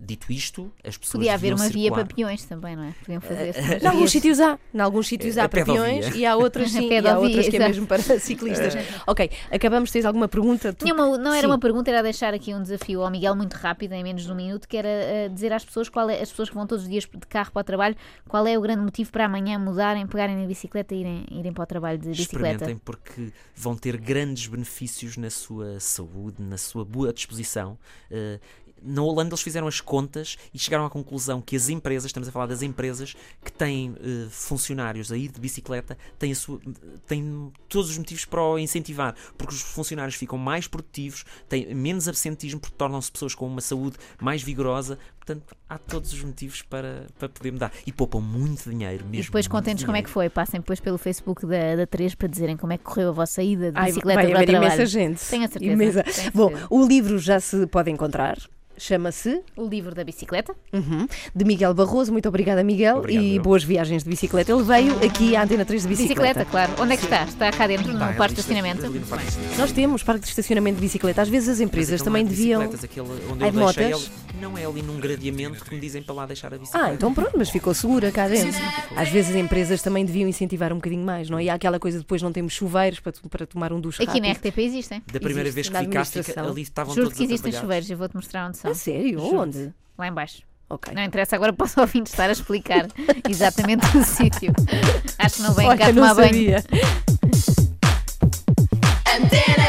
S4: Dito isto, as pessoas.
S2: Podia haver uma via
S4: circular.
S2: para peões também, não é? Podiam fazer
S1: Em alguns sítios há, em alguns sítios
S4: É,
S1: há
S4: a
S1: para peões e há outras sim, e há outras que é mesmo para ciclistas. Ok, acabamos, tens alguma pergunta? Tu-
S2: uma- não era
S1: Sim.
S2: uma pergunta, era deixar aqui um desafio ao Miguel muito rápido, em menos de um minuto, que era eh, dizer às pessoas, qual é, as pessoas que vão todos os dias de carro para o trabalho, qual é o grande motivo para amanhã mudarem, pegarem na bicicleta e irem, irem para o trabalho de bicicleta.
S4: Experimentem porque vão ter grandes benefícios na sua saúde, na sua boa disposição. Eh, na Holanda eles fizeram as contas e chegaram à conclusão que as empresas, estamos a falar das empresas que têm eh, funcionários a ir de bicicleta, têm, a sua- têm todos os motivos para o incentivar, porque os funcionários ficam mais produtivos, têm menos absentismo, porque tornam-se pessoas com uma saúde mais vigorosa. Portanto, há todos os motivos para, para poder mudar. E poupam muito dinheiro mesmo.
S2: E depois contentes como é que foi. Passem depois pelo Facebook da, da 3 para dizerem como é que correu a vossa ida de
S1: Ai,
S2: bicicleta
S1: vai
S2: para o
S1: haver
S2: trabalho.
S1: imensa gente.
S2: Tenho a certeza,
S1: Imensa.
S2: tenho a
S1: Bom,
S2: certeza.
S1: o livro já se pode encontrar. Chama-se
S2: O livro da bicicleta.
S1: uhum, de Miguel Barroso. Muito obrigada, Miguel.
S4: Obrigado,
S1: e
S4: eu.
S1: boas viagens de bicicleta. Ele veio aqui à Antena 3 de
S2: Bicicleta,
S1: bicicleta.
S2: claro. Onde é que está? Está cá dentro, no parque de estacionamento.
S1: Nós temos parque de estacionamento de bicicleta. Às vezes as empresas também
S4: é de
S1: deviam.
S4: aquele onde eu deixei ele, não é ali num gradeamento que me dizem para lá deixar a bicicleta.
S1: Ah, então pronto, mas ficou segura cá dentro. Às vezes as empresas também deviam incentivar um bocadinho mais, não é? E há aquela coisa depois não temos chuveiros para, para tomar um duche
S2: Aqui na. RTP existem.
S4: Da primeira
S1: Existe,
S4: vez que
S1: na
S4: fui cá, fica-
S1: administração.
S4: ali estavam
S2: Juro
S4: todos
S2: que existem chuveiros, eu vou-te mostrar onde são.
S1: A sério?
S2: Juro.
S1: Onde?
S2: Lá em baixo.
S1: Ok.
S2: Não interessa, agora posso ouvir estar a explicar exatamente o sítio. Acho que não vem cá
S1: Olha, não
S2: tomar banho.
S1: sabia.
S6: Antena